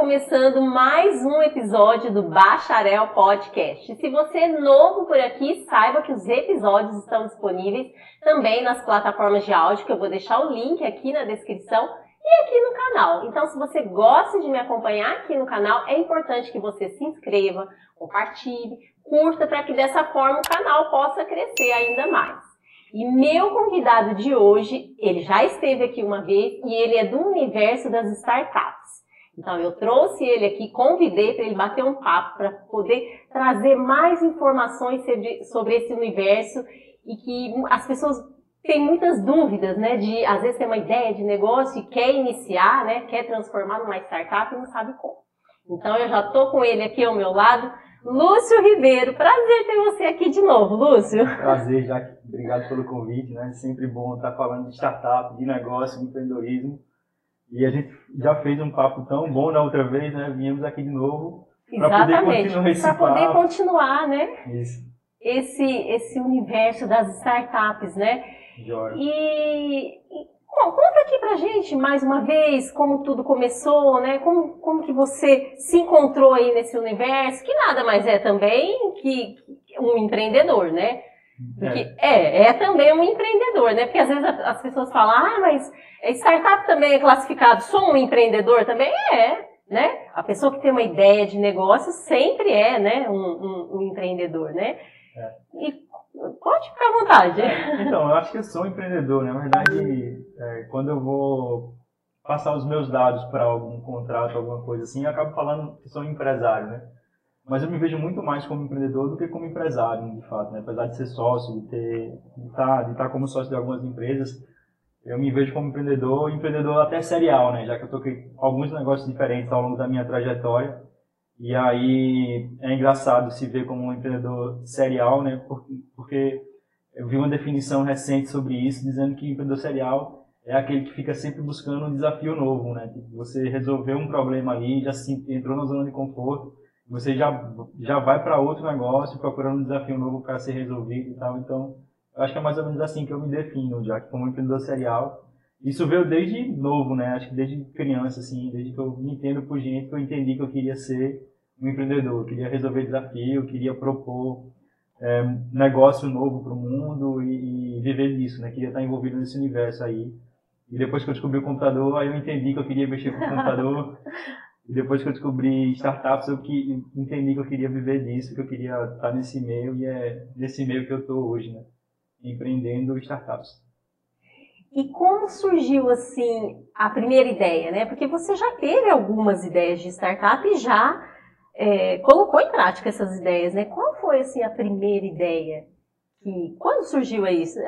começando mais um episódio do Bacharel Podcast. Se você é novo por aqui, saiba que os episódios estão disponíveis também nas plataformas de áudio, que eu vou deixar o link aqui na descrição e aqui no canal. Então, se você gosta de me acompanhar aqui no canal, é importante que você se inscreva, compartilhe, curta, para que dessa forma o canal possa crescer ainda mais. E meu convidado de hoje, ele já esteve aqui uma vez e ele é do universo das startups. Então eu trouxe ele aqui, convidei para ele bater um papo para poder trazer mais informações sobre, esse universo e que as pessoas têm muitas dúvidas, né? De às vezes tem uma ideia de negócio e quer iniciar, né? Quer transformar numa startup e não sabe como. Então eu já estou com ele aqui ao meu lado Lúcio Ribeiro, prazer ter você aqui de novo, Lúcio. Prazer, Jaque. Obrigado pelo convite, né? Sempre bom estar falando de startup, de negócio, de empreendedorismo. E a gente já fez um papo tão bom na outra vez, né? Viemos aqui de novo para poder continuar esse Para poder continuar, né? Isso. Esse, esse universo das startups, né? Jóia. E, e Bom, conta aqui pra gente mais uma vez como tudo começou, né? Como, como que você se encontrou aí nesse universo, que nada mais é também que um empreendedor, né? Porque é. é, é também um empreendedor, né? Porque às vezes as pessoas falam, ah, mas startup também é classificado, sou um empreendedor também? É, né? A pessoa que tem uma ideia de negócio sempre é, né, um, um, um empreendedor, né? É. E Pode ficar à vontade. Então, eu acho que eu sou um empreendedor. Né? Na verdade, é, quando eu vou passar os meus dados para algum contrato, alguma coisa assim, eu acabo falando que sou empresário, né? Mas eu me vejo muito mais como empreendedor do que como empresário, de fato, né? Apesar de ser sócio, de ter, de estar, tá, de estar como sócio de algumas empresas, eu me vejo como empreendedor, empreendedor até serial, né? Já que eu toquei alguns negócios diferentes ao longo da minha trajetória. E aí é engraçado se ver como um empreendedor serial, né? Porque eu vi uma definição recente sobre isso, dizendo que empreendedor serial é aquele que fica sempre buscando um desafio novo, né? Tipo, você resolveu um problema ali, já se entrou na zona de conforto, você já já vai para outro negócio procurando um desafio novo para ser resolvido e tal. Então, eu acho que é mais ou menos assim que eu me defino, já que como empreendedor serial. Isso veio desde novo, né? Acho que desde criança, assim, desde que eu me entendo por gente, que eu entendi que eu queria ser um empreendedor, queria resolver desafio, queria propor é, negócio novo para o mundo e, e, viver disso, né? Queria estar envolvido nesse universo aí. E depois que eu descobri o computador, aí eu entendi que eu queria mexer com o computador. e depois que eu descobri startups, eu que, entendi que eu queria viver disso, que eu queria estar nesse meio e é nesse meio que eu estou hoje, né? Empreendendo startups. E como surgiu assim a primeira ideia, né? Porque você já teve algumas ideias de startup e já é, colocou em prática essas ideias, né? Qual foi assim a primeira ideia? Que quando surgiu isso?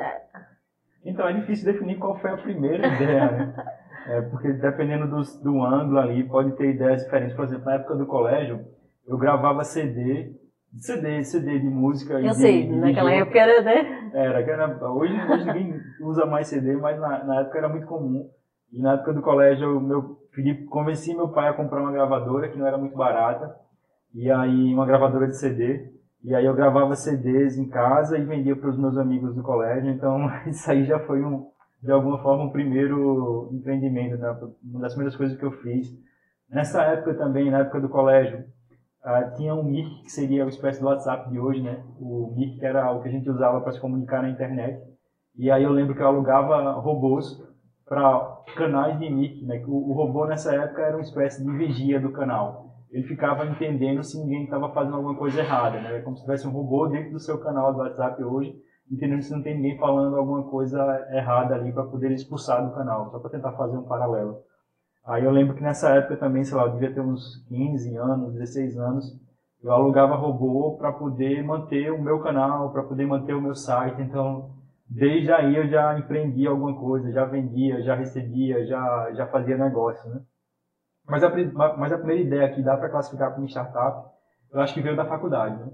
Então é difícil definir qual foi a primeira ideia, né? É, porque dependendo do, do ângulo ali, pode ter ideias diferentes. Por exemplo, na época do colégio, eu gravava CD, CD, CD de música. Eu de, sei, de, naquela de época era, né? Era, era hoje, hoje ninguém usa mais CD, mas na, na época era muito comum. E na época do colégio, eu meu, convenci meu pai a comprar uma gravadora que não era muito barata e aí uma gravadora de CD. E aí eu gravava CDs em casa e vendia para os meus amigos do colégio. Então isso aí já foi um, de alguma forma um primeiro empreendimento, né? uma das primeiras coisas que eu fiz. Nessa época também, na época do colégio, uh, tinha um mic que seria uma espécie do WhatsApp de hoje, né? O mic que era o que a gente usava para se comunicar na internet. E aí eu lembro que eu alugava robôs para canais de mic, né? O, o robô nessa época era uma espécie de vigia do canal ele ficava entendendo se ninguém estava fazendo alguma coisa errada, né? É como se tivesse um robô dentro do seu canal do WhatsApp hoje, entendendo se não tem ninguém falando alguma coisa errada ali para poder expulsar do canal, só para tentar fazer um paralelo. Aí eu lembro que nessa época também, sei lá, eu devia ter uns 15 anos, 16 anos, eu alugava robô para poder manter o meu canal, para poder manter o meu site. Então, desde aí eu já empreendia alguma coisa, já vendia, já recebia, já, já fazia negócio, né? Mas a, mas a primeira ideia que dá para classificar como startup, eu acho que veio da faculdade. Né?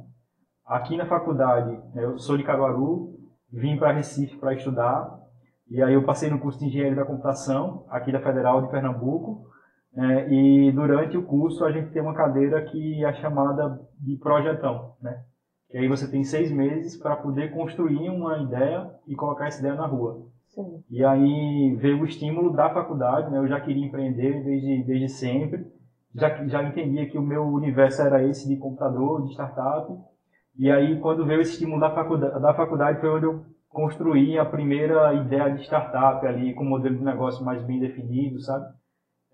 Aqui na faculdade, né, eu sou de Caruaru, vim para Recife para estudar, e aí eu passei no curso de Engenharia da Computação, aqui da Federal de Pernambuco, né, e durante o curso a gente tem uma cadeira que é chamada de projetão, né? E aí você tem seis meses para poder construir uma ideia e colocar essa ideia na rua. Sim. E aí veio o estímulo da faculdade, né? Eu já queria empreender desde, desde sempre. já, já entendia que o meu universo era esse de computador, de startup. E aí, quando veio esse estímulo da faculdade, da faculdade foi onde eu construí a primeira ideia de startup ali, com um modelo de negócio mais bem definido, sabe?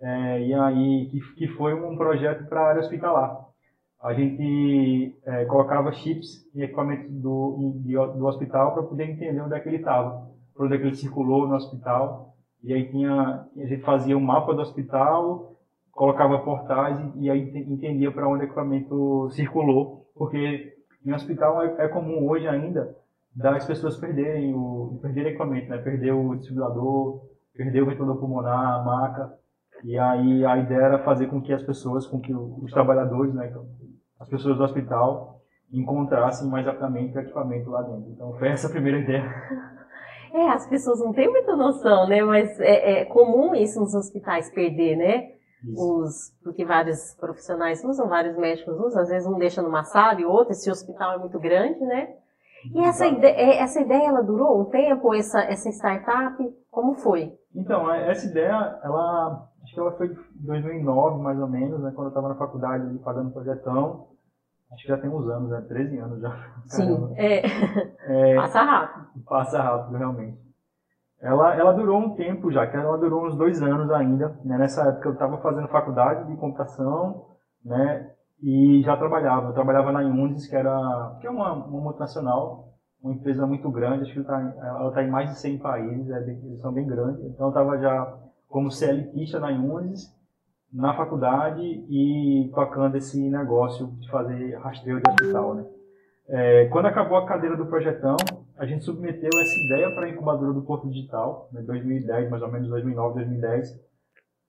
É, e aí, que, que foi um projeto para a área hospitalar. A gente é, colocava chips em equipamentos do, do hospital para poder entender onde é que ele estava, onde é que ele circulou no hospital. E aí tinha, a gente fazia um mapa do hospital, colocava portais e, e aí entendia para onde o equipamento circulou, porque em hospital é, é comum hoje ainda das pessoas perderem o perder equipamento, né? Perder o desfibrilador, perder o ventilador pulmonar, a maca. E aí a ideia era fazer com que as pessoas, com que os trabalhadores, né, então, as pessoas do hospital encontrassem mais rapidamente o equipamento lá dentro. Então foi essa a primeira ideia. É, as pessoas não têm muita noção, né? Mas é, é comum isso nos hospitais perder, né? Os, porque vários profissionais usam, vários médicos usam, às vezes um deixa numa sala e outro, se o hospital é muito grande, né? E essa ideia, é, essa ideia, ela durou um tempo, essa, essa startup? Como foi? Então, é, essa ideia, ela, acho que ela foi em 2009, mais ou menos, né, quando eu estava na faculdade pagando projetão. Acho que já tem uns anos, né, 13 anos já. Sim, é. é. Passa rápido. Passa rápido, realmente. Ela, ela durou um tempo já, que ela durou uns dois anos ainda. Né? Nessa época eu estava fazendo faculdade de computação, né? e já trabalhava. Eu trabalhava na Iundis, que, era, que é uma, uma multinacional, uma empresa muito grande, acho que ela está tá em mais de 100 países, é eles são bem grandes. Então eu estava já como CLTista na Iundis, na faculdade e tocando esse negócio de fazer rastreio de hospital. Né? É, quando acabou a cadeira do projetão, a gente submeteu essa ideia para a incubadora do Porto Digital, em né, 2010, mais ou menos 2009, 2010.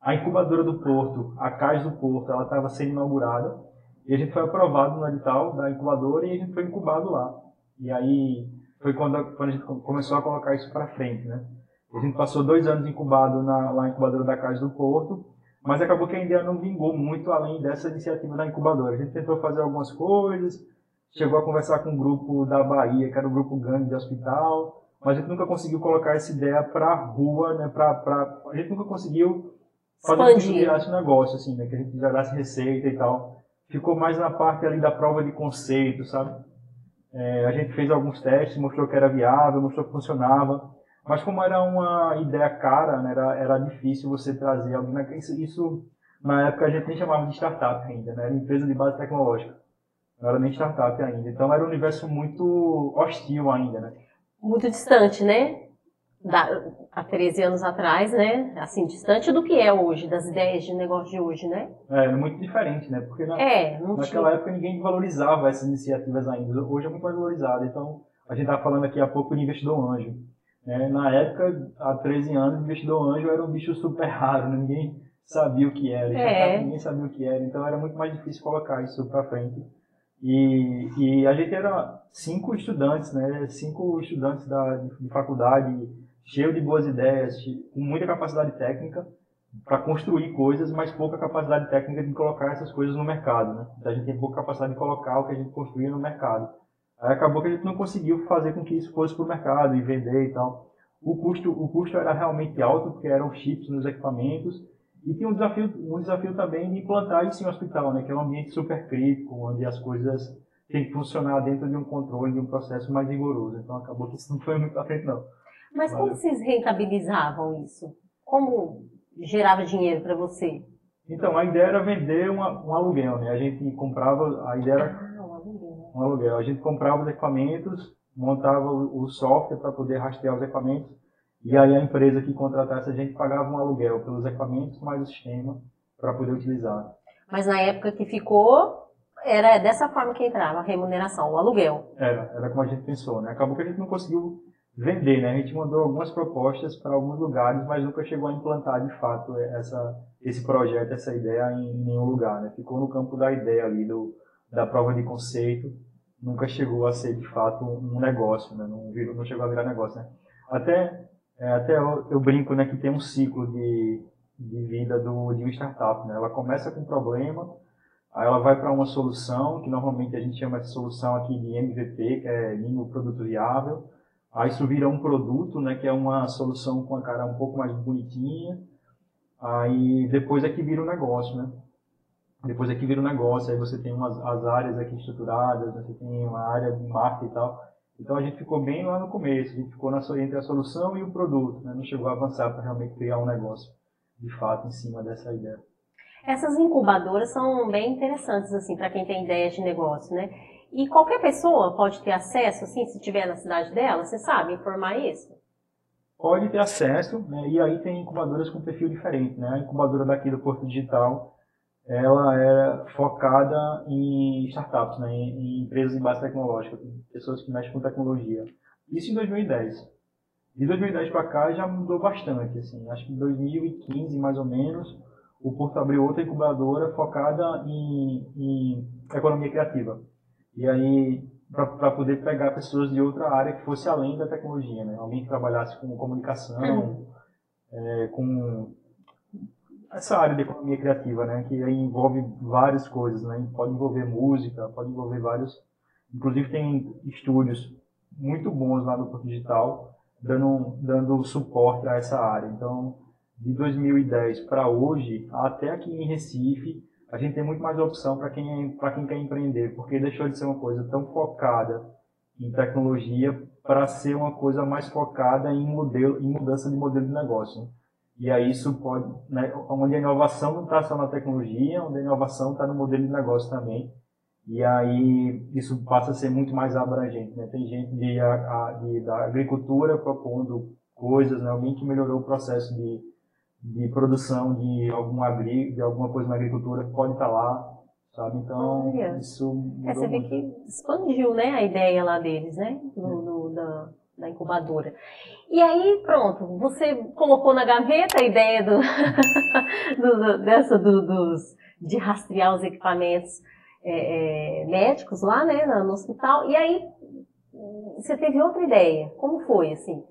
A incubadora do Porto, a CAIS do Porto, ela estava sendo inaugurada e a gente foi aprovado no edital da incubadora e a gente foi incubado lá. E aí foi quando, quando a gente começou a colocar isso para frente, né? A gente passou dois anos incubado na, lá na incubadora da Caixa do Porto, mas acabou que a ideia não vingou muito além dessa iniciativa da incubadora. A gente tentou fazer algumas coisas, chegou a conversar com um grupo da Bahia, que era um grupo grande de hospital, mas a gente nunca conseguiu colocar essa ideia para a rua, né? Pra, pra, a gente nunca conseguiu fazer com que virasse negócio, assim, né? Que a gente gerasse receita e tal ficou mais na parte ali da prova de conceito, sabe? É, a gente fez alguns testes, mostrou que era viável, mostrou que funcionava, mas como era uma ideia cara, né, era, era difícil você trazer alguém. Isso, isso, na época a gente nem chamava de startup ainda, né? era empresa de base tecnológica. Não era nem startup ainda. Então era um universo muito hostil ainda, né? Muito distante, né? da, há 13 anos atrás, né? Assim, distante do que é hoje, das ideias de negócio de hoje, né? É, muito diferente, né? Porque na, é, naquela tinha... época ninguém valorizava essas iniciativas ainda. Hoje é muito mais valorizado. Então, a gente estava falando aqui há pouco do investidor anjo. Né? Na época, há 13 anos, investidor anjo era um bicho super raro, né? ninguém sabia o que era, é. ninguém sabia o que era. Então, era muito mais difícil colocar isso para frente. E, e a gente era cinco estudantes, né? Cinco estudantes da, de faculdade cheio de boas ideias, com muita capacidade técnica para construir coisas, mas pouca capacidade técnica de colocar essas coisas no mercado. Né? Então a gente tem pouca capacidade de colocar o que a gente construía no mercado. Aí acabou que a gente não conseguiu fazer com que isso fosse para o mercado e vender e tal. O custo, o custo era realmente alto, porque eram chips nos equipamentos, e tinha um desafio, um desafio também de implantar isso em um hospital, né? que é um ambiente super crítico, onde as coisas têm que funcionar dentro de um controle, de um processo mais rigoroso. Então acabou que isso não foi muito à frente, não. Mas como vocês rentabilizavam isso? Como gerava dinheiro para você? Então, a ideia era vender uma, um aluguel, né? A gente comprava, a ideia era ah, um aluguel. um aluguel. A gente comprava os equipamentos, montava o, o software para poder rastrear os equipamentos, e aí a empresa que contratasse a gente pagava um aluguel pelos equipamentos mais o sistema para poder utilizar. Mas na época que ficou, era dessa forma que entrava a remuneração, o aluguel. Era, era como a gente pensou, né? Acabou que a gente não conseguiu vender, né? A gente mandou algumas propostas para alguns lugares, mas nunca chegou a implantar de fato essa, esse projeto, essa ideia em nenhum lugar, né? Ficou no campo da ideia ali, do, da prova de conceito, nunca chegou a ser de fato um negócio, né? Não, virou, não chegou a virar negócio, né? Até, é, até eu, eu, brinco, né, que tem um ciclo de, de vida do, de uma startup, né? Ela começa com um problema, aí ela vai para uma solução, que normalmente a gente chama de solução aqui de MVP, que é mínimo produto viável, Aí isso vira um produto, né, que é uma solução com a cara um pouco mais bonitinha. Aí depois é que vira um negócio, né? Depois aqui vira um negócio, aí você tem umas, as áreas aqui estruturadas, você tem uma área de marketing e tal. Então a gente ficou bem lá no começo, a gente ficou na, entre a solução e o produto, né? não chegou a avançar para realmente criar um negócio de fato em cima dessa ideia. Essas incubadoras são bem interessantes assim para quem tem ideias de negócio, né? E qualquer pessoa pode ter acesso, assim, se tiver na cidade dela, você sabe informar isso? Pode ter acesso, né? e aí tem incubadoras com perfil diferente, né? A incubadora daqui do Porto Digital, ela era focada em startups, né? em, em empresas de base tecnológica, pessoas que mexem com tecnologia. Isso em 2010. De 2010 para cá já mudou bastante, assim. Acho que em 2015, mais ou menos, o Porto abriu outra incubadora focada em, em economia criativa. E aí, para poder pegar pessoas de outra área que fosse além da tecnologia, né? Alguém que trabalhasse com comunicação, uhum. é, com essa área de economia criativa, né? Que envolve várias coisas, né? Pode envolver música, pode envolver vários... Inclusive tem estúdios muito bons lá no Porto Digital, dando, dando suporte a essa área. Então, de 2010 para hoje, até aqui em Recife, a gente tem muito mais opção para quem, para quem quer empreender, porque deixou de ser uma coisa tão focada em tecnologia para ser uma coisa mais focada em modelo, em mudança de modelo de negócio. E aí isso pode, né, onde a inovação não está só na tecnologia, onde a inovação está no modelo de negócio também. E aí isso passa a ser muito mais abrangente. Né? Tem gente de, a, de, da agricultura propondo coisas, né? alguém que melhorou o processo de de produção de, algum agri, de alguma coisa na agricultura pode estar lá, sabe? Então, Olha. isso. É, você vê que expandiu, né, a ideia lá deles, né? No, no, da, da incubadora. E aí, pronto, você colocou na gaveta a ideia do, do dessa do, dos, de rastrear os equipamentos é, é, médicos lá, né, no hospital. E aí, você teve outra ideia. Como foi, assim?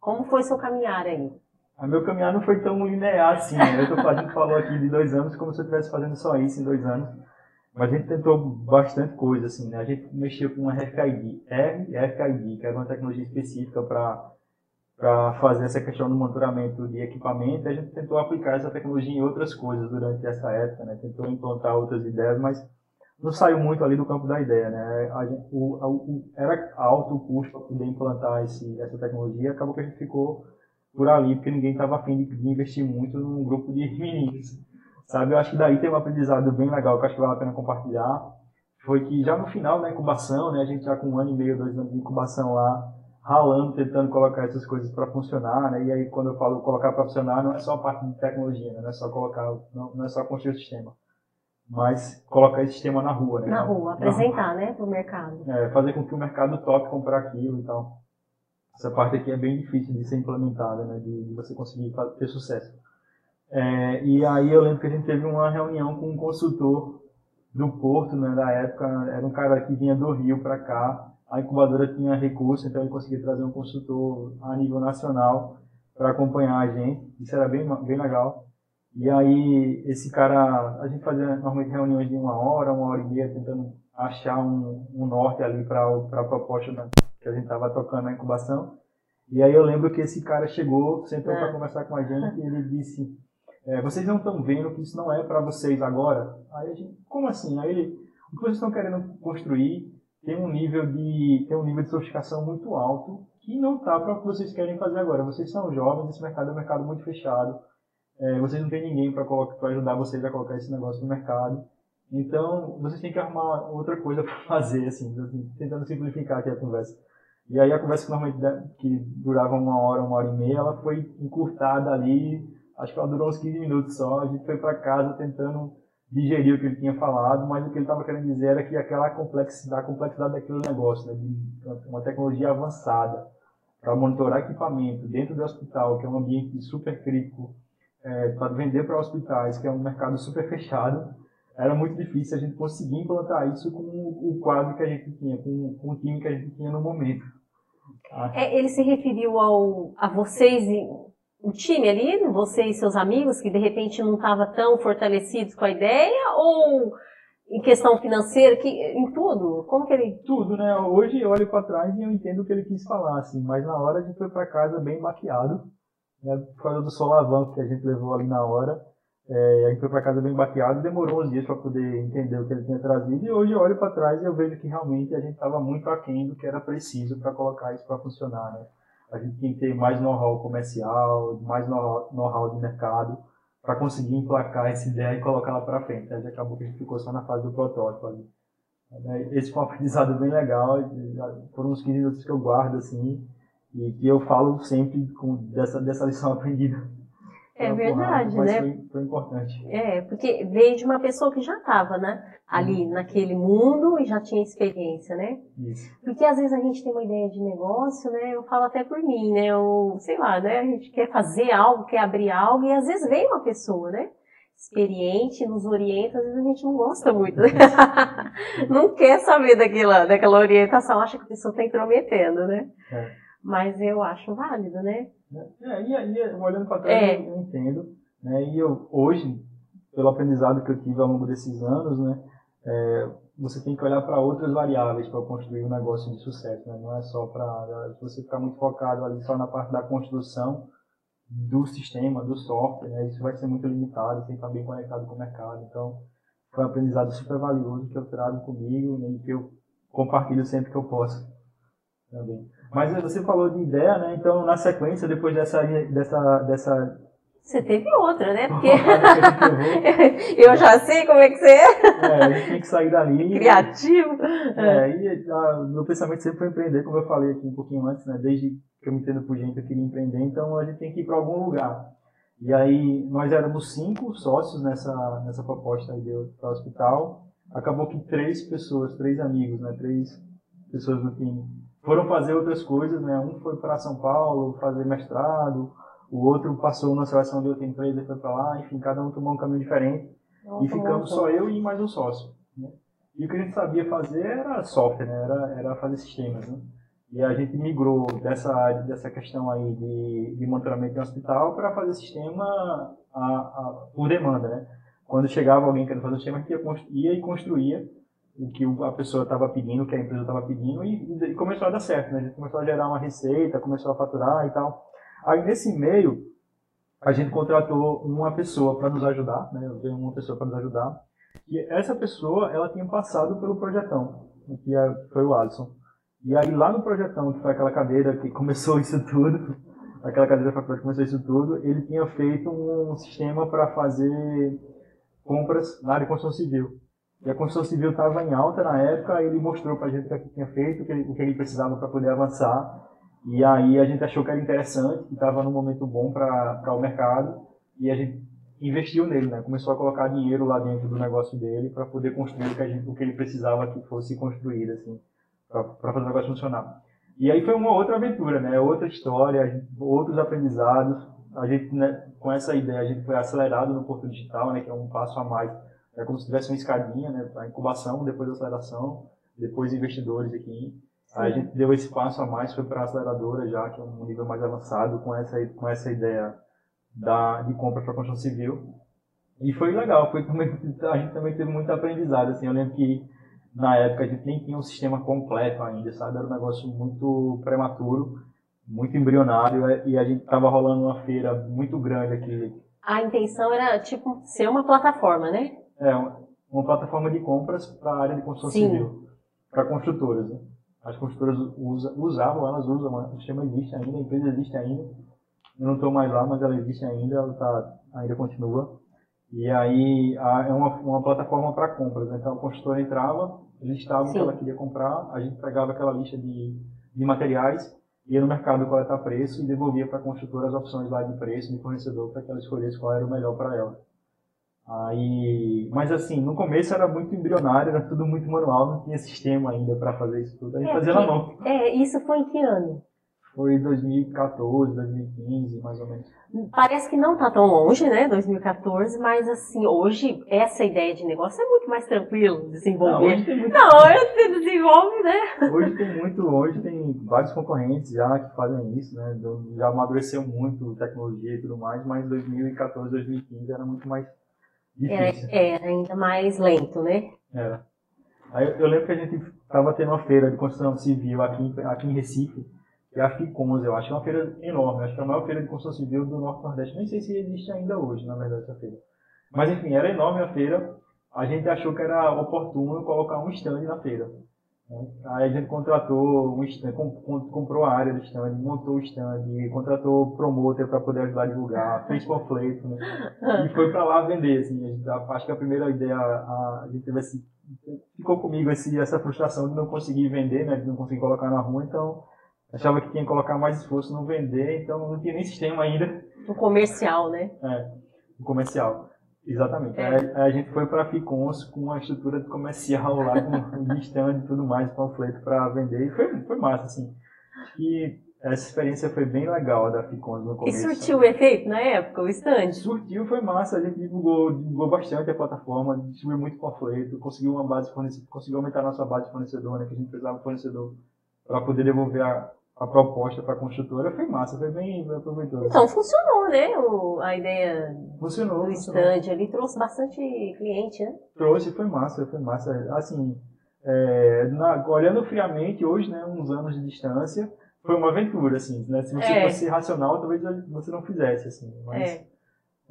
Como foi seu caminhar aí? O meu caminhar não foi tão linear assim. Né? Eu tô, gente falou aqui de dois anos como se eu estivesse fazendo só isso em dois anos. Mas a gente tentou bastante coisa, assim, né? A gente mexeu com RFID, RFID, que era uma tecnologia específica para para fazer essa questão do monitoramento de equipamento. A gente tentou aplicar essa tecnologia em outras coisas durante essa época, né? Tentou implantar outras ideias, mas não saiu muito ali do campo da ideia, né? Gente, o, o, era alto o custo para poder implantar esse, essa tecnologia, acabou que a gente ficou por ali, porque ninguém estava afim de, investir muito num grupo de meninos. Sabe, eu acho que daí tem um aprendizado bem legal que acho que vale a pena compartilhar. Foi que já no final da incubação, né, a gente já com um ano e meio, dois anos de incubação lá, ralando, tentando colocar essas coisas para funcionar, né? E aí quando eu falo colocar para funcionar, não é só a parte de tecnologia, né? não é só colocar, não, não é só construir o sistema, mas colocar esse sistema na rua, né? Na rua, apresentar, na rua. né, para o mercado. É, fazer com que o mercado tope comprar aquilo e tal. Essa parte aqui é bem difícil de ser implementada, né, de, de você conseguir ter sucesso. É, e aí eu lembro que a gente teve uma reunião com um consultor do Porto, né, da época, era um cara que vinha do Rio para cá, a incubadora tinha recurso, então ele conseguia trazer um consultor a nível nacional para acompanhar a gente, isso era bem, bem legal. E aí esse cara, a gente fazia normalmente reuniões de uma hora, uma hora e meia, tentando achar um, um norte ali para a proposta da, que a gente estava tocando na incubação. E aí eu lembro que esse cara chegou, sentou é. para conversar com a gente e ele disse: é, Vocês não estão vendo que isso não é para vocês agora? Aí a gente, como assim? Aí ele, o que vocês estão querendo construir tem um nível de tem um nível de sofisticação muito alto que não está para o que vocês querem fazer agora. Vocês são jovens, esse mercado é um mercado muito fechado. É, vocês não têm ninguém para ajudar vocês a colocar esse negócio no mercado. Então, vocês têm que arrumar outra coisa para fazer, assim, tentando simplificar aqui a conversa. E aí a conversa que normalmente que durava uma hora, uma hora e meia, ela foi encurtada ali, acho que ela durou uns 15 minutos só. A gente foi para casa tentando digerir o que ele tinha falado, mas o que ele estava querendo dizer era que aquela complexidade, a complexidade daquele negócio, né, de uma tecnologia avançada para monitorar equipamento dentro do hospital, que é um ambiente super crítico, é, para vender para hospitais, que é um mercado super fechado, era muito difícil a gente conseguir implantar isso com o quadro que a gente tinha, com, com o time que a gente tinha no momento. É, ele se referiu ao, a vocês, o time ali, você e seus amigos, que de repente não estava tão fortalecidos com a ideia, ou em questão financeira, que, em tudo? Como que ele... Tudo, né? Hoje eu olho para trás e eu entendo o que ele quis falar, assim, mas na hora a gente foi para casa bem maquiado, né, por causa do solavanco que a gente levou ali na hora, É, a gente foi para casa bem baqueado, demorou uns dias para poder entender o que ele tinha trazido, e hoje eu olho para trás e eu vejo que realmente a gente estava muito aquém do que era preciso para colocar isso para funcionar. Né? A gente tinha que ter mais know-how comercial, mais know-how de mercado, para conseguir emplacar essa ideia e colocá-la para frente. Aí acabou que a gente ficou só na fase do protótipo ali. Esse foi um aprendizado bem legal, foram uns 15 minutos que eu guardo assim, e que eu falo sempre com, dessa, dessa lição aprendida. É verdade, né? Foi, foi, importante. É, porque veio de uma pessoa que já estava, né? Ali uhum. naquele mundo e já tinha experiência, né? Isso. Porque às vezes a gente tem uma ideia de negócio, né? Eu falo até por mim, né? Eu, sei lá, né? A gente quer fazer algo, quer abrir algo e às vezes vem uma pessoa, né? experiente, nos orienta, às vezes a gente não gosta muito, né? não quer saber daquela, daquela orientação, acha que a pessoa está intrometendo, né? É. Mas eu acho válido, né? É, e aí, olhando para trás, é. eu entendo, né? E eu, hoje, pelo aprendizado que eu tive ao longo desses anos, né? É, você tem que olhar para outras variáveis para construir um negócio de sucesso, né? Não é só para você ficar muito focado ali só na parte da construção, do sistema, do software, né? isso vai ser muito limitado, tem que estar bem conectado com o mercado. Então, foi um aprendizado super valioso que eu trago comigo né? e que eu compartilho sempre que eu posso. Também. Mas você falou de ideia, né? Então, na sequência, depois dessa, dessa, dessa você teve outra, né? Porque eu já sei como é que você é. É, a gente tem que sair dali. Criativo. É, e a, meu pensamento sempre foi empreender, como eu falei aqui um pouquinho antes, né? Desde que eu me entendo por gente, eu queria empreender, então a gente tem que ir para algum lugar. E aí, nós éramos cinco sócios nessa, nessa proposta aí para o hospital. Acabou que três pessoas, três amigos, né? Três pessoas no time foram fazer outras coisas, né? Um foi para São Paulo fazer mestrado, o outro passou na seleção de outra empresa e foi para lá, enfim, cada um tomou um caminho diferente. Nossa, e ficamos só eu e mais um sócio. Né? E o que a gente sabia fazer era software, né? era, era fazer sistemas. Né? E a gente migrou dessa, dessa questão aí de, de monitoramento em hospital para fazer sistema a, a, por demanda. Né? Quando chegava alguém querendo fazer o sistema, a gente ia, ia e construía o que a pessoa estava pedindo, o que a empresa estava pedindo, e, e, começou a dar certo. Né? A gente começou a gerar uma receita, começou a faturar e tal. Aí nesse meio, a gente contratou uma pessoa para nos ajudar, né? Eu tenho uma pessoa para nos ajudar. E essa pessoa, ela tinha passado pelo projetão, que é, foi o Alisson. E aí lá no projetão, que foi aquela cadeira que começou isso tudo, aquela cadeira que começou isso tudo, ele tinha feito um sistema para fazer compras na área de construção civil. E a construção civil estava em alta na época, ele mostrou para a gente o que tinha feito, o que ele, o que ele precisava para poder avançar. E aí a gente achou que era interessante, que estava num momento bom para o mercado, e a gente investiu nele, né? Começou a colocar dinheiro lá dentro do negócio dele para poder construir o que, gente, o que, ele precisava que fosse construído, assim, para fazer o negócio funcionar. E aí foi uma outra aventura, né? Outra história, gente, outros aprendizados. A gente, né, com essa ideia, a gente foi acelerado no Porto Digital, né? Que é um passo a mais. É como se tivesse uma escadinha, né? A incubação, depois a aceleração, depois investidores aqui. Aí a gente deu esse passo a mais, foi para a aceleradora já, que é um nível mais avançado, com essa, com essa ideia da, de compra para construção civil. E foi legal, foi também, a gente também teve muito aprendizado, assim, eu lembro que na época a gente nem tinha um sistema completo ainda, sabe, era um negócio muito prematuro, muito embrionário, e a gente estava rolando uma feira muito grande aqui. A intenção era, tipo, ser uma plataforma, né? É, uma, plataforma de compras para a área de construção Sim. civil, para construtoras, né? As construtoras usa, usavam, elas usam, o sistema existe ainda, a empresa existe ainda. Eu não estou mais lá, mas ela existe ainda, ela tá, ainda continua. E aí a, é uma, uma plataforma para compras. Né? Então a construtora entrava, listava o que ela queria comprar, a gente pegava aquela lista de, de materiais, ia no mercado coletar preço e devolvia para a construtora as opções lá de preço, de fornecedor, para que ela escolhesse qual era o melhor para ela. Aí, mas assim, no começo era muito embrionário, era tudo muito manual, não tinha sistema ainda para fazer isso tudo. A gente é, fazia na mão. É, isso foi em que ano? Foi 2014, 2015, mais ou menos. Parece que não está tão longe, né, 2014, mas assim, hoje essa ideia de negócio é muito mais tranquilo desenvolver. Não, hoje tem muito... não, hoje desenvolve, né? Hoje tem muito, hoje tem vários concorrentes já que fazem isso, né, já amadureceu muito tecnologia e tudo mais, mas 2014, 2015 era muito mais Difícil. Era, era ainda mais lento, né? Era. Aí eu lembro que a gente estava tendo uma feira de construção civil aqui, aqui em Recife, que é a FICONS, eu acho, é uma feira enorme, acho que é a maior feira de construção civil do Norte Nordeste. Nem sei se existe ainda hoje, na verdade, essa feira. Mas enfim, era enorme a feira. A gente achou que era oportuno colocar um stand na feira. Né? Aí a gente contratou um stand, com- com- comprou a área do stand, montou o stand, contratou o promotor para poder ajudar a divulgar, fez panfleto, né? E foi para lá vender, assim. A gente, acho que a primeira ideia, a, a gente teve assim, ficou comigo esse, essa frustração de não conseguir vender, né? De não conseguir colocar na rua, então achava que tinha que colocar mais esforço no vender, então não tinha nem sistema ainda O comercial, né? no comercial. Exatamente. É. Aí, aí a gente foi para Ficons com uma estrutura de comercial lá, com stand e tudo mais, panfleto para vender, e foi, foi massa, assim. E essa experiência foi bem legal da Ficons no E começo. surtiu o efeito na época, o stand? Surtiu, foi massa, a gente divulgou, divulgou bastante a plataforma, distribuiu muito panfleto, conseguiu uma base de fornecedor, conseguiu aumentar a nossa base de fornecedor, né, que a gente precisava de fornecedor para poder devolver a, a proposta para a construtora. Foi massa, foi bem, bem. Então funcionou, né? O- a ideia funcionou, do stand ali trouxe bastante cliente, né? Trouxe, foi massa, foi massa. Assim, é, na- olhando friamente, hoje, né, uns anos de distância, foi uma aventura, assim, né? Se você É. fosse racional, talvez você não fizesse, assim, mas É.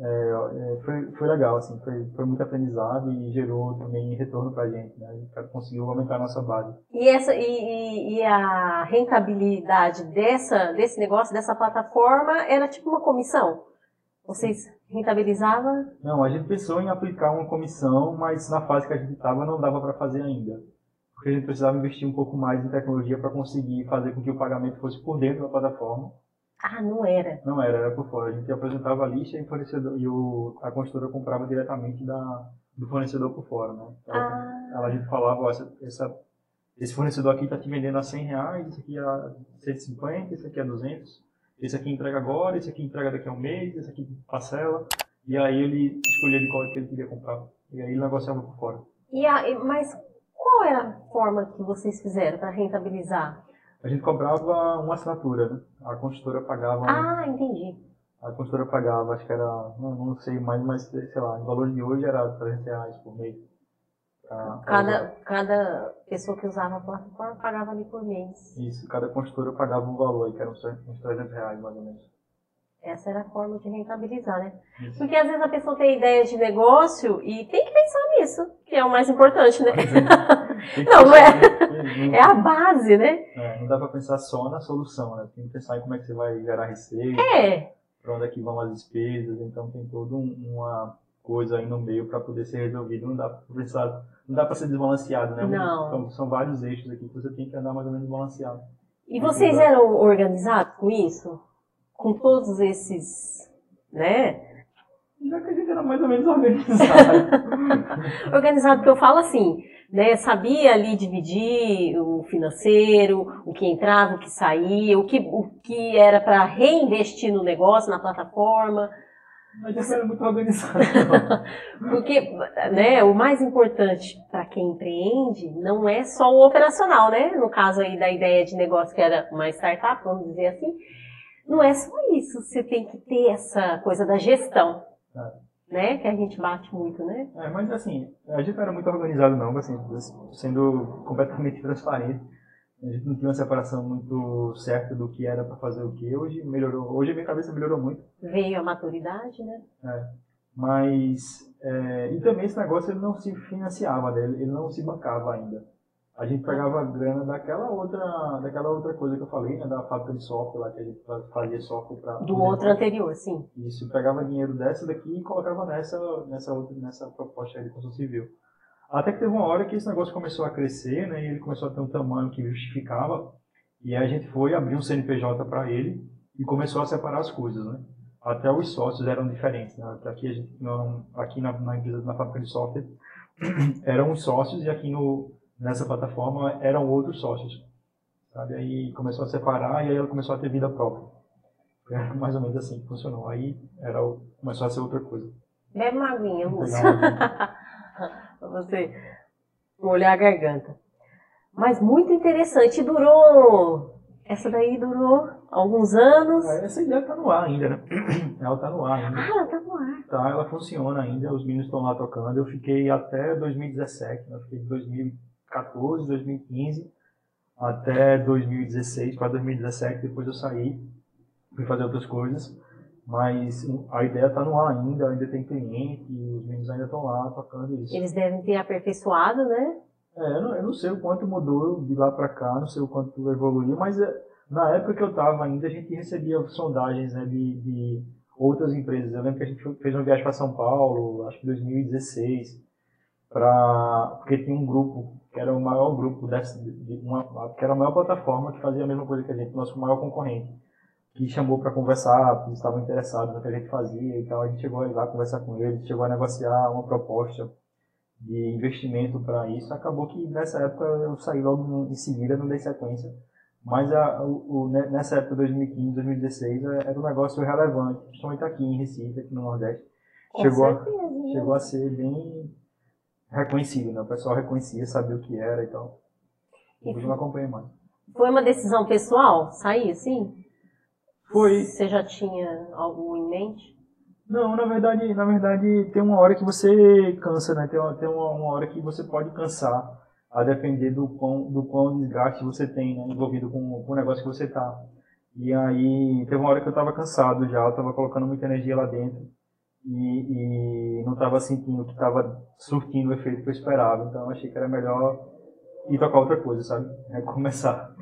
é, foi, foi legal, assim, foi, foi muito aprendizado e gerou também retorno gente, né? A gente conseguiu aumentar a nossa base. E, essa, e, e- e a rentabilidade dessa, desse negócio, dessa plataforma, era tipo uma comissão? Vocês rentabilizavam? Não, a gente pensou em aplicar uma comissão, mas na fase que a gente estava não dava para fazer ainda. Porque a gente precisava investir um pouco mais em tecnologia para conseguir fazer com que o pagamento fosse por dentro da plataforma. Ah, não era. Não era, era por fora. A gente apresentava a lista e, o fornecedor, e o, a construtora comprava diretamente da, do fornecedor por fora, né? Então, Ah, ela, a gente falava, essa, essa- esse fornecedor aqui está te vendendo a 100 reais, esse aqui a 150, esse aqui a 200, esse aqui entrega agora, esse aqui entrega daqui a um mês, esse aqui parcela. E aí ele escolhia de qual que ele queria comprar. E aí ele negociava por fora. e a, mas qual era a forma que vocês fizeram para rentabilizar? A gente cobrava uma assinatura, né? A construtora pagava... Ah, entendi. A construtora pagava, acho que era, não, não sei mais, mas sei lá, em valor de hoje era 300 reais por mês. Pra- pra usar. Cada, cada pessoa que usava a plataforma pagava ali por mês. Isso, cada construtora pagava um valor aí, que era uns 300 uns 300 reais mais ou menos. Essa era a forma de rentabilizar, né? Isso. Porque às vezes a pessoa tem ideias de negócio e tem que pensar nisso, que é o mais importante, né? Que Não, não é-? Não- É a base, né? é, não dá pra pensar só na solução, né? Tem que pensar em como é que você vai gerar receita, É, pra onde é que vão as despesas, então tem toda um- uma coisa aí no meio pra poder ser resolvido. Não dá pra pensar, não dá pra ser desbalanceado, né? Não. São, são vários eixos aqui que você tem que andar mais ou menos balanceado. E vocês eram organizados com isso? Com todos esses, né? Já que a gente era mais ou menos organizado. Organizado que eu falo assim, né? Sabia ali dividir o financeiro, o que entrava, o que saía, o que, o que era para reinvestir no negócio, na plataforma. Mas já era muito organizado. Porque né, o mais importante para quem empreende não é só o operacional, né? No caso aí da ideia de negócio que era uma startup, vamos dizer assim, não é só isso. Você tem que ter essa coisa da gestão, né? Que a gente bate muito, né? É, mas assim, a gente não era muito organizado não, assim, sendo completamente transparente. A gente não tinha uma separação muito certa do que era para fazer o que. Hoje melhorou, hoje a minha cabeça melhorou muito. Veio a maturidade, né? Mas, é, e também esse negócio ele não se financiava, né? ele não se bancava ainda. A gente pegava a grana daquela outra, daquela outra coisa que eu falei, né? Da fábrica de software lá, que a gente fazia software para... Do outro anterior, sim. Isso, pegava dinheiro dessa daqui e colocava nessa, nessa, outra, nessa proposta aí de construção civil. Até que teve uma hora que esse negócio começou a crescer, né, e ele começou a ter um tamanho que justificava, e aí a gente foi abrir um CNPJ para ele e começou a separar as coisas, né. Até os sócios eram diferentes, né, aqui a gente não, aqui na, na empresa, na fábrica de software, eram os sócios e aqui no, nessa plataforma eram outros sócios, sabe, aí começou a separar e aí ela começou a ter vida própria. É mais ou menos assim que funcionou. Aí era, começou a ser outra coisa. Bebe uma aguinha, Lúcio. Pra você molhar a garganta. Mas muito interessante. Durou. Essa daí durou alguns anos. Ah, Essa ideia tá no ar ainda, né? Ela tá no ar ainda. Ah, ela tá no ar. Tá, ela funciona ainda, os meninos estão lá tocando. Eu fiquei até 2017, né? Eu fiquei de 2014, 2015 até 2016 para 2017. Depois eu saí, fui fazer outras coisas. Mas a ideia está no ar ainda, ainda tem cliente, e os meninos ainda estão lá tocando isso. Eles devem ter aperfeiçoado, né? É, eu não, eu não sei o quanto mudou de lá para cá, não sei o quanto evoluiu, mas é, na época que eu estava ainda, a gente recebia sondagens né, de, de outras empresas. Eu lembro que a gente fez uma viagem para São Paulo, acho que em 2016, pra, porque tinha um grupo que era o maior grupo dessa, de uma, que era a maior plataforma que fazia a mesma coisa que a gente, nosso maior concorrente, que chamou para conversar, eles estavam interessados no que a gente fazia e tal. A gente chegou a ir lá conversar com eles, chegou a negociar uma proposta de investimento para isso. Acabou que nessa época eu saí logo em seguida, não dei sequência. Mas a, o, o, nessa época, 2015, 2016, é, era um negócio relevante, principalmente aqui em Recife, aqui no Nordeste. chegou, a, né? chegou a ser bem reconhecido, né? O pessoal reconhecia, sabia o que era e tal. Depois não acompanhei mais. Foi uma decisão pessoal sair assim? Foi. Você já tinha algo em mente? Não, na verdade, na verdade tem uma hora que você cansa, né? Tem uma, tem uma, uma hora que você pode cansar, a depender do quão, do quão desgaste você tem né? envolvido com, com o negócio que você tá. E aí, teve uma hora que eu tava cansado já, eu tava colocando muita energia lá dentro e, e não tava sentindo que tava surtindo o efeito que eu esperava. Então, achei que era melhor ir tocar outra coisa, sabe? Recomeçar.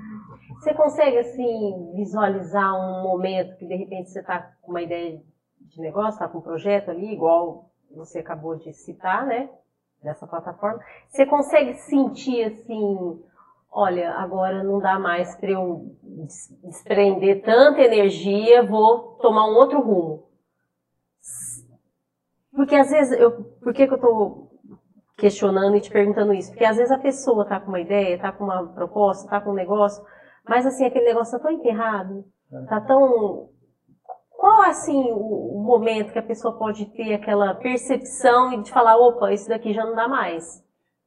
Você consegue, assim, visualizar um momento que de repente você está com uma ideia de negócio, está com um projeto ali, igual você acabou de citar, né? Dessa plataforma. Você consegue sentir assim, olha, agora não dá mais para eu desprender tanta energia, vou tomar um outro rumo. Porque às vezes, eu, por que, que eu estou questionando e te perguntando isso? Porque às vezes a pessoa está com uma ideia, está com uma proposta, está com um negócio, mas assim, aquele negócio está tão enterrado, está tão qual assim o momento que a pessoa pode ter aquela percepção e de falar, opa, isso daqui já não dá mais?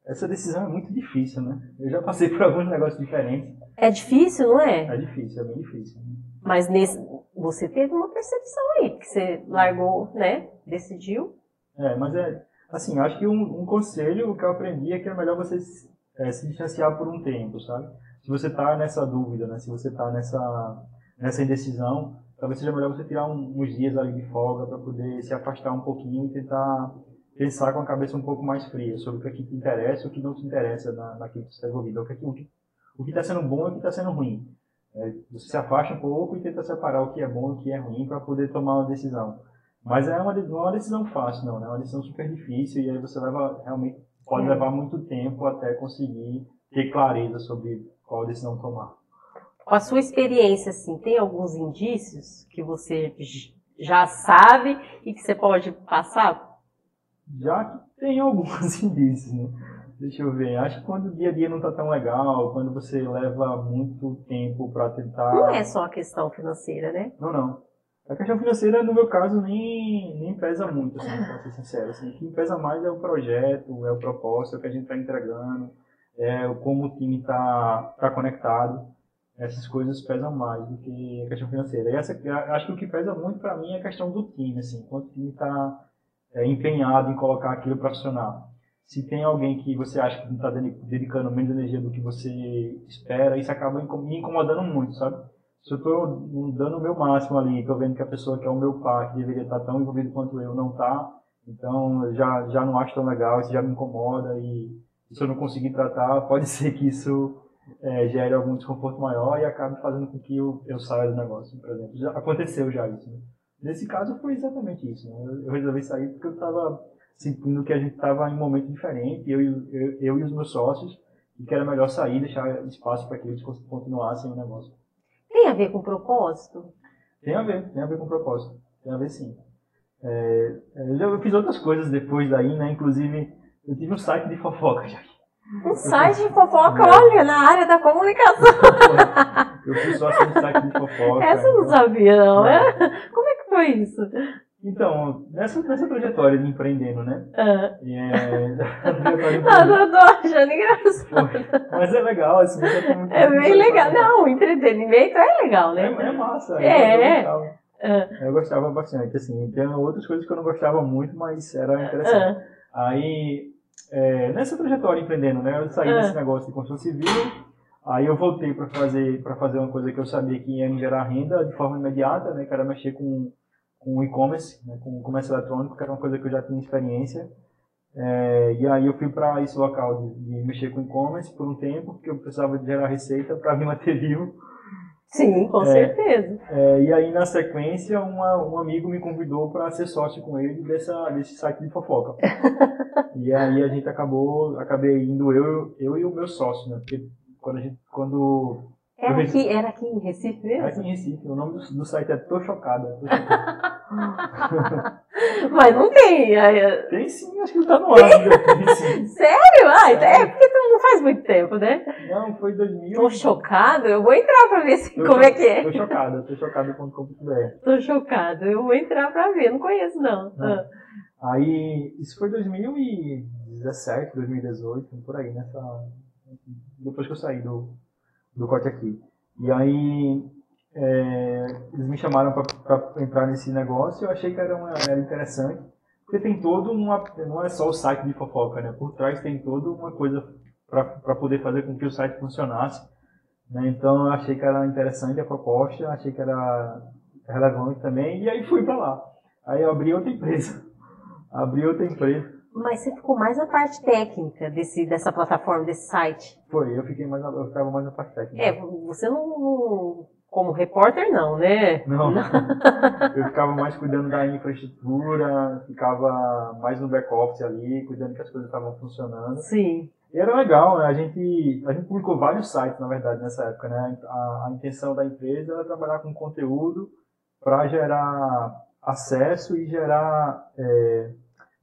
Essa decisão é muito difícil, né? Eu já passei por alguns negócios diferentes. É difícil, não é? É difícil, é bem difícil. Mas nesse, você teve uma percepção aí, que você largou, né? Decidiu. É, mas é, assim, acho que um, um conselho que eu aprendi é que é melhor você se, é, se distanciar por um tempo, sabe? Se você está nessa dúvida, né? Se você está nessa, nessa indecisão, talvez seja melhor você tirar um, uns dias ali de folga para poder se afastar um pouquinho e tentar pensar com a cabeça um pouco mais fria sobre o que, é que te interessa e o que não te interessa na, naquilo que está envolvido. O que o que está sendo bom e o que está sendo ruim. É, você se afasta um pouco e tenta separar o que é bom e o que é ruim para poder tomar uma decisão. Mas é uma, não é uma decisão fácil, não. Né? É uma decisão super difícil e aí você leva realmente pode levar muito tempo até conseguir ter clareza sobre qual decisão tomar. Com a sua experiência, assim, tem alguns indícios que você já sabe e que você pode passar? Já tem alguns indícios, né? Deixa eu ver. Acho que quando o dia a dia não está tão legal, quando você leva muito tempo para tentar. Não é só a questão financeira, né? Não, não. A questão financeira, no meu caso, nem, nem pesa muito, assim, para ser sincero. Assim, o que pesa mais é o projeto, é o propósito, é o que a gente está entregando, é como o time está tá conectado essas coisas pesam mais do que a questão financeira. E essa, acho que o que pesa muito para mim é a questão do time, assim, quanto o time está é, empenhado em colocar aquilo para funcionar. Se tem alguém que você acha que não está dedicando menos energia do que você espera, isso acaba me incomodando muito, sabe? Se eu estou dando o meu máximo ali, estou vendo que a pessoa que é o meu pai, que deveria estar tão envolvido quanto eu, não está, então já, já não acho tão legal, isso já me incomoda e se eu não conseguir tratar, pode ser que isso é, gere algum desconforto maior e acabe fazendo com que eu, eu saia do negócio, por exemplo. Já aconteceu já isso. Né? Nesse caso foi exatamente isso. Né? Eu, eu, resolvi sair porque eu estava sentindo que a gente estava em um momento diferente, eu, eu, eu e os meus sócios, e que era melhor sair, deixar espaço para que eles continuassem o negócio. Tem a ver com propósito? Tem a ver, tem a ver com propósito. Tem a ver sim. É, eu já fiz outras coisas depois daí, né? Inclusive, eu tive um site de fofoca já. Um site de fofoca, olha, na área da comunicação. Eu fui sócio de site de fofoca. Essa eu não sabia, não. É. Como é que foi isso? Então, nessa, nessa trajetória de empreendendo, né? Uhum. É, ah, eu tô achando engraçado. Mas é legal, assim, você muito É bem legal. Não, o entretenimento é legal, né? É, é massa. É. Eu gostava. Uhum. eu gostava bastante, assim. Tem outras coisas que eu não gostava muito, mas era interessante. Uhum. Aí, é, nessa trajetória empreendendo, né? Eu saí desse negócio de construção civil, aí eu voltei para fazer para fazer uma coisa que eu sabia que ia me gerar renda de forma imediata, né? Que era mexer com, com e-commerce, né, com comércio eletrônico, que era uma coisa que eu já tinha experiência. É, e aí eu fui para esse local de, de mexer com e-commerce por um tempo, porque eu precisava de gerar receita para me manter vivo. Sim, com é, certeza. É, e aí, na sequência, uma, um amigo me convidou para ser sócio com ele dessa, desse site de fofoca. e aí a gente acabou, acabei indo eu, eu e o meu sócio, né? Porque quando a gente, quando era aqui, era aqui em Recife mesmo? Era aqui em Recife. O nome do, do site é Tô Chocada. Tô chocada. Mas não tem. Tem sim, acho que não tá no ar. Tem. Sério? Ah, então é porque tu não faz muito tempo, né? Não, foi 2000. Tô chocado? Eu vou entrar pra ver se, como é que é. Tô chocada, tô chocada.com.br. Tô chocado, eu vou entrar pra ver, não conheço não. não. Ah. Aí, isso foi 2017, 2018, por aí, nessa. Depois que eu saí do, do corte aqui. E aí é, eles me chamaram para entrar nesse negócio eu achei que era, uma, era interessante, porque tem todo uma. Não é só o site de fofoca, né? Por trás tem toda uma coisa para poder fazer com que o site funcionasse. Né? Então eu achei que era interessante a proposta, achei que era relevante também, e aí fui para lá. Aí eu abri outra empresa. abri outra empresa. Mas você ficou mais na parte técnica desse, dessa plataforma, desse site? Foi, eu fiquei mais eu ficava mais na parte técnica. É, você não, como repórter não, né? Não. não. eu ficava mais cuidando da infraestrutura, ficava mais no back office ali, cuidando que as coisas estavam funcionando. Sim. E era legal, né? A gente, a gente publicou vários sites, na verdade, nessa época, né? A, a intenção da empresa era trabalhar com conteúdo para gerar acesso e gerar é,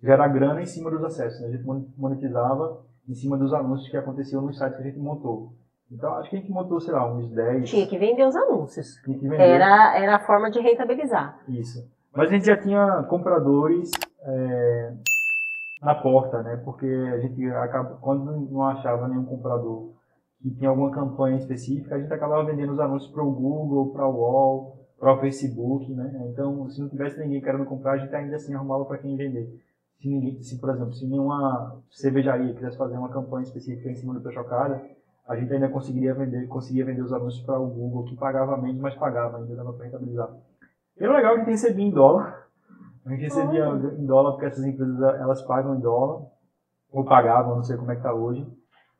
gerar grana em cima dos acessos. Né? A gente monetizava em cima dos anúncios que aconteciam nos sites que a gente montou. Então, acho que a gente montou, sei lá, uns 10. Tinha que vender os anúncios. Tinha que vender. Era, era a forma de rentabilizar. Isso. Mas a gente já tinha compradores é, na porta, né? Porque a gente acaba, quando não achava nenhum comprador que tinha alguma campanha específica, a gente acabava vendendo os anúncios para o Google, para o Wall, para o Facebook, né? Então, se não tivesse ninguém querendo comprar, a gente ainda assim arrumava para quem vender se, ninguém, se, por exemplo, se nenhuma cervejaria quisesse fazer uma campanha específica em cima do Peixocada, a gente ainda conseguiria vender, conseguia vender os anúncios para o Google, que pagava menos, mas pagava, ainda dava para rentabilizar. E era legal que a gente recebia em dólar. A gente recebia em dólar porque essas empresas elas pagam em dólar, ou pagavam, não sei como é que está hoje.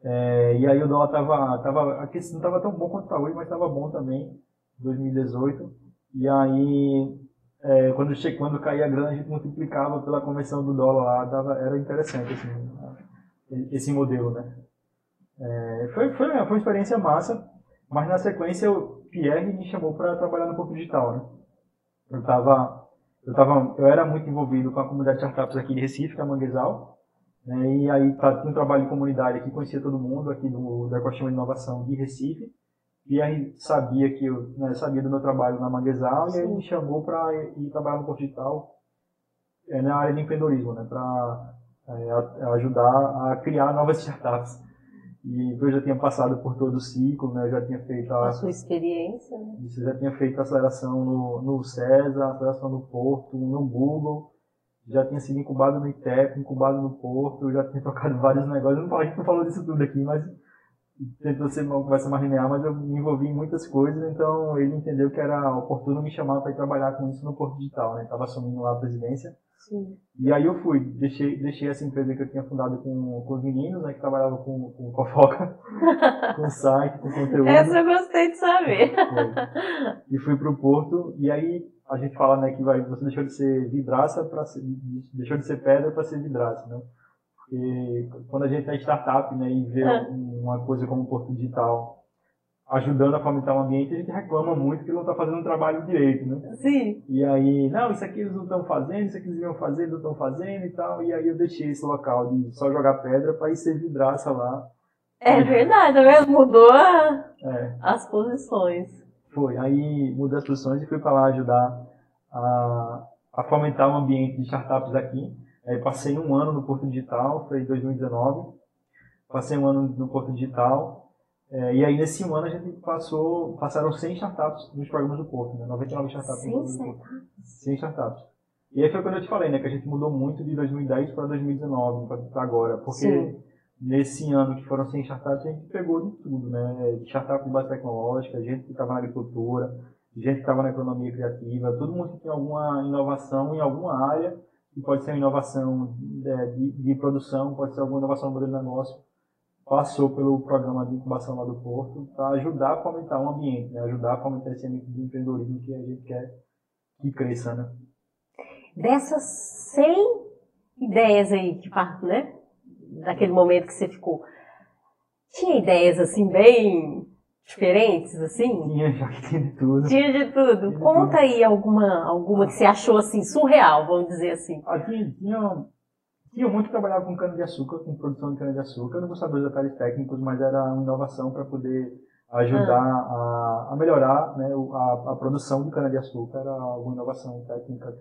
É, e aí o dólar estava, tava, aqui não estava tão bom quanto está hoje, mas estava bom também, 2018. E aí é, quando, che... quando caía a grana, a gente multiplicava pela conversão do dólar lá, dava... era interessante assim, esse modelo, né? É, foi, foi, foi uma experiência massa, mas na sequência o Pierre me chamou para trabalhar no Porto Digital, né? Eu tava, eu tava, eu era muito envolvido com a comunidade de startups aqui de Recife, que é a Manguezal, né? e aí tá, tinha um trabalho de comunidade aqui, conhecia todo mundo aqui do, do Ecossistema de Inovação de Recife, e aí sabia que eu né, sabia do meu trabalho na Manguezal e aí me chamou para ir trabalhar no Porto Digital é, na área de empreendedorismo, né, para é, ajudar a criar novas startups. E eu já tinha passado por todo o ciclo, né, eu já tinha feito a, a sua experiência. Né? Isso, já tinha feito a aceleração no, no César, a aceleração no Porto, no Google, já tinha sido incubado no ITEP, incubado no Porto, já tinha tocado vários negócios. Não, a gente não falou disso tudo aqui, mas tentou ser uma conversa mais linear, mas eu me envolvi em muitas coisas, então ele entendeu que era oportuno me chamar para ir trabalhar com isso no Porto Digital, né? Estava assumindo lá a presidência. Sim. E aí eu fui, deixei, deixei essa empresa que eu tinha fundado com, com os meninos, né? Que trabalhavam com, com fofoca, com site, com conteúdo. Essa eu gostei de saber. e fui para o Porto, e aí a gente fala, né, que vai, você deixou de ser vidraça para deixou de ser pedra para ser vidraça, né? Porque quando a gente é startup né, e vê é. uma coisa como o Porto Digital ajudando a fomentar o ambiente, a gente reclama muito que não está fazendo o trabalho direito, né? Sim. E aí, não, isso aqui eles não estão fazendo, isso aqui eles iam fazer, eles não estão fazendo e tal. E aí eu deixei esse local de só jogar pedra para ir ser vidraça lá. É verdade, mesmo tá mudou a... é. as posições. Foi, aí mudei as posições e fui para lá ajudar a, a fomentar o ambiente de startups aqui. Aí passei um ano no Porto Digital, foi em 2019. Passei um ano no Porto Digital. É, e aí nesse um ano a gente passou, passaram 100 startups nos programas do Porto, né? 99 startups 100 startups? 100 startups. E aí foi quando eu te falei, né? Que a gente mudou muito de 2010 para 2019, para agora. Porque Sim. nesse ano que foram 100 startups, a gente pegou de tudo, né? Startup de base tecnológica, gente que estava na agricultura, gente que estava na economia criativa, todo mundo que tem alguma inovação em alguma área, que pode ser uma inovação de, de, de produção, pode ser alguma inovação no modelo de negócio, passou pelo programa de incubação lá do Porto para ajudar a fomentar um ambiente, né? ajudar a fomentar esse ambiente de empreendedorismo que a gente quer que cresça. Né? Dessas 100 ideias aí, que, né? daquele momento que você ficou, tinha ideias assim bem diferentes, assim? Tinha, já que tinha de tudo. Tinha de tudo. Tinha Conta tudo. aí alguma, alguma que você achou assim, surreal, vamos dizer assim. Ah, tinha, tinha, muito que trabalhar com cana-de-açúcar, com produção de cana-de-açúcar. Eu não vou saber os detalhes técnicos, mas era uma inovação para poder ajudar ah. a, a, melhorar né, a, a produção de cana-de-açúcar. Era alguma inovação técnica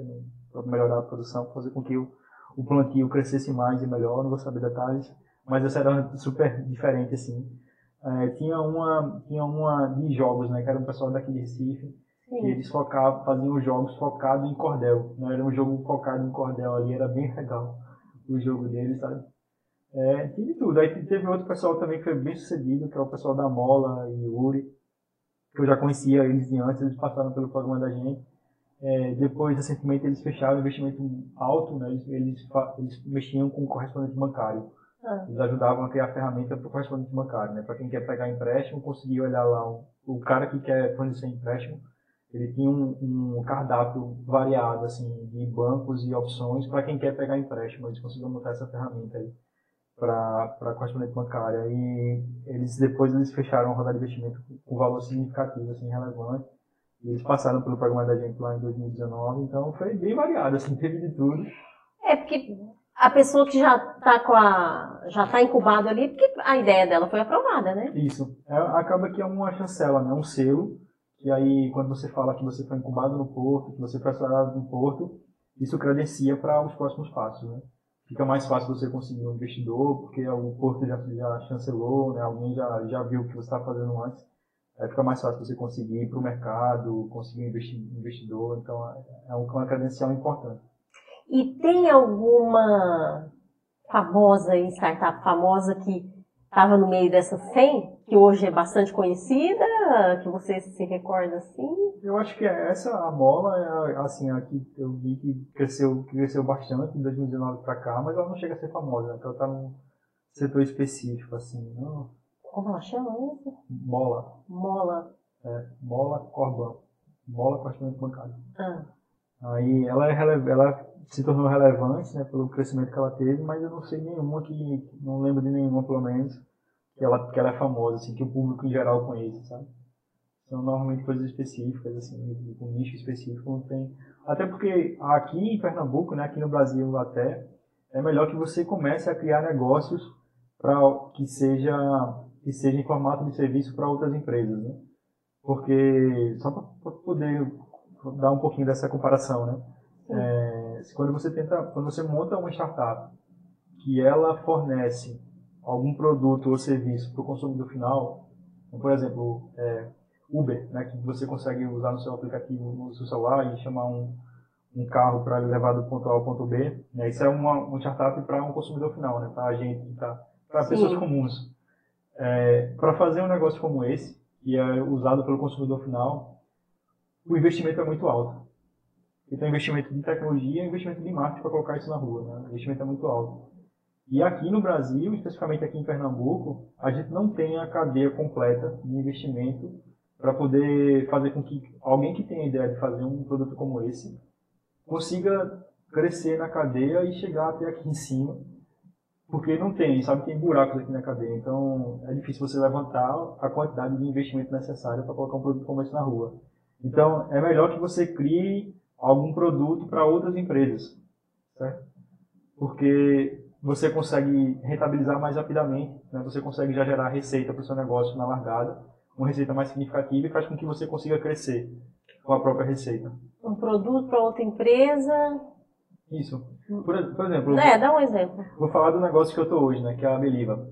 para melhorar a produção, fazer com que o, o plantio crescesse mais e melhor. Não vou saber detalhes, mas essa era super diferente, assim. É, tinha uma tinha uma de jogos, né, que era um pessoal daqui de Recife, Sim. e eles focavam, faziam os jogos focados em cordel, né, era um jogo focado em cordel ali, era bem legal o jogo deles, sabe? É, tinha tudo. Aí teve outro pessoal também que foi bem sucedido, que é o pessoal da Mola e Uri, que eu já conhecia eles de antes, eles passaram pelo programa da gente. É, depois, recentemente, eles fecharam um investimento alto, né? eles, eles, eles mexiam com correspondente bancário. Ah. Eles ajudavam a criar a ferramenta para o correspondente bancário, né? Para quem quer pegar empréstimo, conseguir olhar lá o, o cara que quer fornecer empréstimo, ele tinha um, um, cardápio variado assim de bancos e opções para quem quer pegar empréstimo. Eles conseguiram montar essa ferramenta aí para para correspondente bancária e eles depois eles fecharam a rodada de investimento com valor significativo, assim, relevante. E eles passaram pelo programa da gente lá em 2019, então foi bem variado, assim, teve de tudo. É porque a pessoa que já está com a já está incubado ali, porque a ideia dela foi aprovada, né? Isso. É, acaba que é uma chancela, né? Um selo. E aí, quando você fala que você foi incubado no porto, que você foi acelerado no porto, isso credencia para os próximos passos, né? Fica mais fácil você conseguir um investidor, porque o porto já, já chancelou, né? Alguém já, já viu o que você estava fazendo antes. Aí fica mais fácil você conseguir ir para o mercado, conseguir um investidor. Então, é uma credencial importante. E tem alguma famosa startup famosa que estava no meio dessas 100, que hoje é bastante conhecida, que você se recorda assim? Eu acho que essa, a Mola, é assim, a que eu vi que cresceu, que cresceu bastante de 2019 para cá, mas ela não chega a ser famosa, né? ela está num setor específico, assim. Não... Como ela chama isso? Mola. Mola. É, Mola Corban. Mola Correspondente Bancário. Ah. Aí ela, é ela se tornou relevante né, pelo crescimento que ela teve, mas eu não sei nenhuma que, não lembro de nenhuma pelo menos, que ela, que ela é famosa, assim, que o público em geral conhece, sabe? São normalmente coisas específicas, assim, um nicho específico, não tem. Até porque aqui em Pernambuco, né, aqui no Brasil até, é melhor que você comece a criar negócios para que seja que seja em formato de serviço para outras empresas, né? Porque só para poder dar um pouquinho dessa comparação, né? É, quando você tenta, quando você monta uma startup que ela fornece algum produto ou serviço para o consumidor final, como, por exemplo, é, Uber, né, que você consegue usar no seu aplicativo, no seu celular e chamar um, um carro para levar do ponto A ao ponto B, né, isso é uma, uma startup para um consumidor final, né, para a gente, para pessoas comuns. É, para fazer um negócio como esse, que é usado pelo consumidor final, o investimento é muito alto. Então, investimento de tecnologia e investimento de marketing para colocar isso na rua. Né? O investimento é muito alto. E aqui no Brasil, especificamente aqui em Pernambuco, a gente não tem a cadeia completa de investimento para poder fazer com que alguém que tenha a ideia de fazer um produto como esse consiga crescer na cadeia e chegar até aqui em cima, porque não tem, sabe, tem buracos aqui na cadeia, então é difícil você levantar a quantidade de investimento necessária para colocar um produto como esse na rua. Então é melhor que você crie algum produto para outras empresas, certo? Porque você consegue rentabilizar mais rapidamente, né? você consegue já gerar receita para o seu negócio na largada, uma receita mais significativa e faz com que você consiga crescer com a própria receita. Um produto para outra empresa. Isso. Por, por exemplo. É, dá um exemplo. Vou falar do negócio que eu estou hoje, né, que é a Beliva.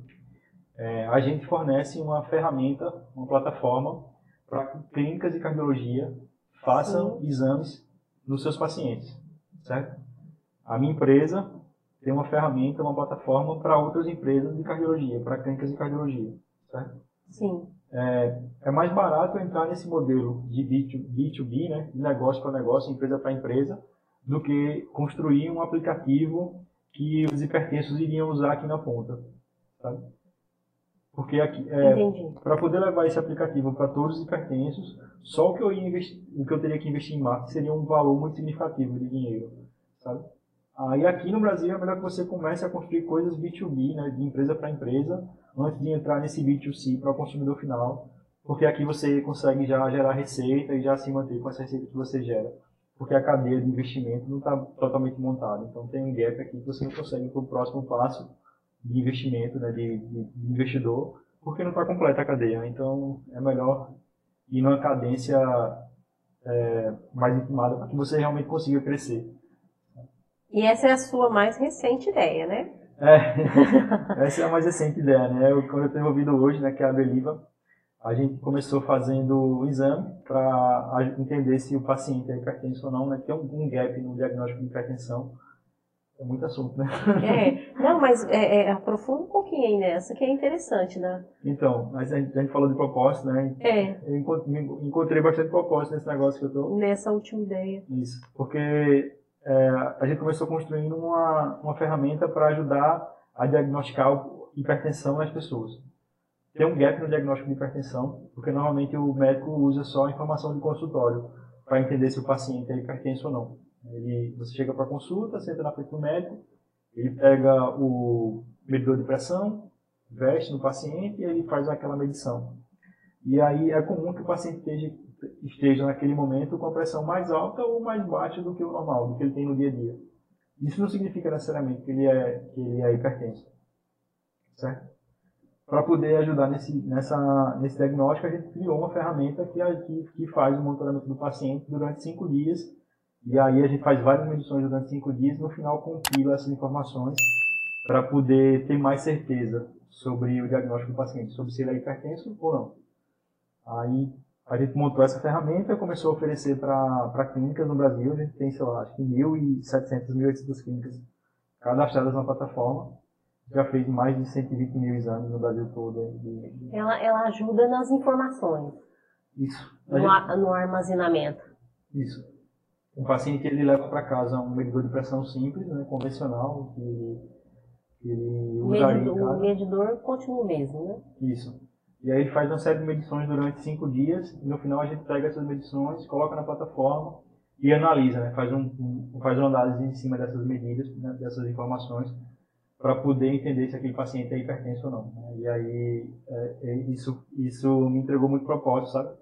É, a gente fornece uma ferramenta, uma plataforma para que clínicas de cardiologia façam Sim. exames nos seus pacientes, certo? A minha empresa tem uma ferramenta, uma plataforma para outras empresas de cardiologia, para clínicas de cardiologia, certo? Sim. é, é mais barato entrar nesse modelo de B2B, né, de negócio para negócio, empresa para empresa, do que construir um aplicativo que os hipertensos iriam usar aqui na ponta. Sabe? Porque é, para poder levar esse aplicativo para todos os hipertensos, só o que eu ia investir, o que eu teria que investir em marketing seria um valor muito significativo de dinheiro, sabe? Aí aqui no Brasil é melhor que você comece a construir coisas B2B, né, de empresa para empresa, antes de entrar nesse B2C para o consumidor final, porque aqui você consegue já gerar receita e já se manter com essa receita que você gera, porque a cadeia de investimento não está totalmente montada. Então tem um gap aqui que você não consegue para o próximo passo de investimento, né, de, de, investidor, porque não está completa a cadeia. Então é melhor ir numa cadência é, mais intimada para que você realmente consiga crescer. E essa é a sua mais recente ideia, né? É, essa é a mais recente ideia, né? Eu, quando eu estou envolvido hoje, né, que é a Beliva, a gente começou fazendo o exame para entender se o paciente é hipertenso ou não, né? Tem um gap no diagnóstico de hipertensão. É muito assunto, né? É, não, mas é, é, aprofunda um pouquinho aí nessa, que é interessante, né? Então, a gente, a gente falou de propósito, né? É. Eu encontrei bastante propósito nesse negócio que eu tô. Nessa última ideia. Isso, porque é, a gente começou construindo uma, uma ferramenta para ajudar a diagnosticar hipertensão nas pessoas. Tem um gap no diagnóstico de hipertensão, porque normalmente o médico usa só a informação de consultório para entender se o paciente é hipertenso ou não. Ele, você chega para consulta, senta na frente do médico, ele pega o medidor de pressão, veste no paciente e ele faz aquela medição. E aí é comum que o paciente esteja esteja naquele momento com a pressão mais alta ou mais baixa do que o normal, do que ele tem no dia a dia. Isso não significa necessariamente que ele é, que ele é hipertenso. Certo? Para poder ajudar nesse, nessa, nesse diagnóstico, a gente criou uma ferramenta que, que, que faz o monitoramento do paciente durante cinco dias. E aí a gente faz várias medições durante cinco dias e no final compila essas informações para poder ter mais certeza sobre o diagnóstico do paciente, sobre se ele é hipertenso ou não. Aí a gente montou essa ferramenta e começou a oferecer para clínicas no Brasil. A gente tem, sei lá, acho que 1.700, 1.800 clínicas cadastradas na plataforma. Já fez mais de 120 mil exames no Brasil todo. De. Ela, ela ajuda nas informações. Isso. No, gente... no armazenamento. Isso. O paciente ele leva para casa um medidor de pressão simples, né, convencional, que, que ele usaria O medidor continua o mesmo, né? Isso. E aí faz uma série de medições durante cinco dias, e no final a gente pega essas medições, coloca na plataforma e analisa, né? faz, um, um faz uma análise em cima dessas medidas, né? dessas informações, para poder entender se aquele paciente é hipertenso ou não. Né? E aí é, é, isso, isso me entregou muito propósito, sabe?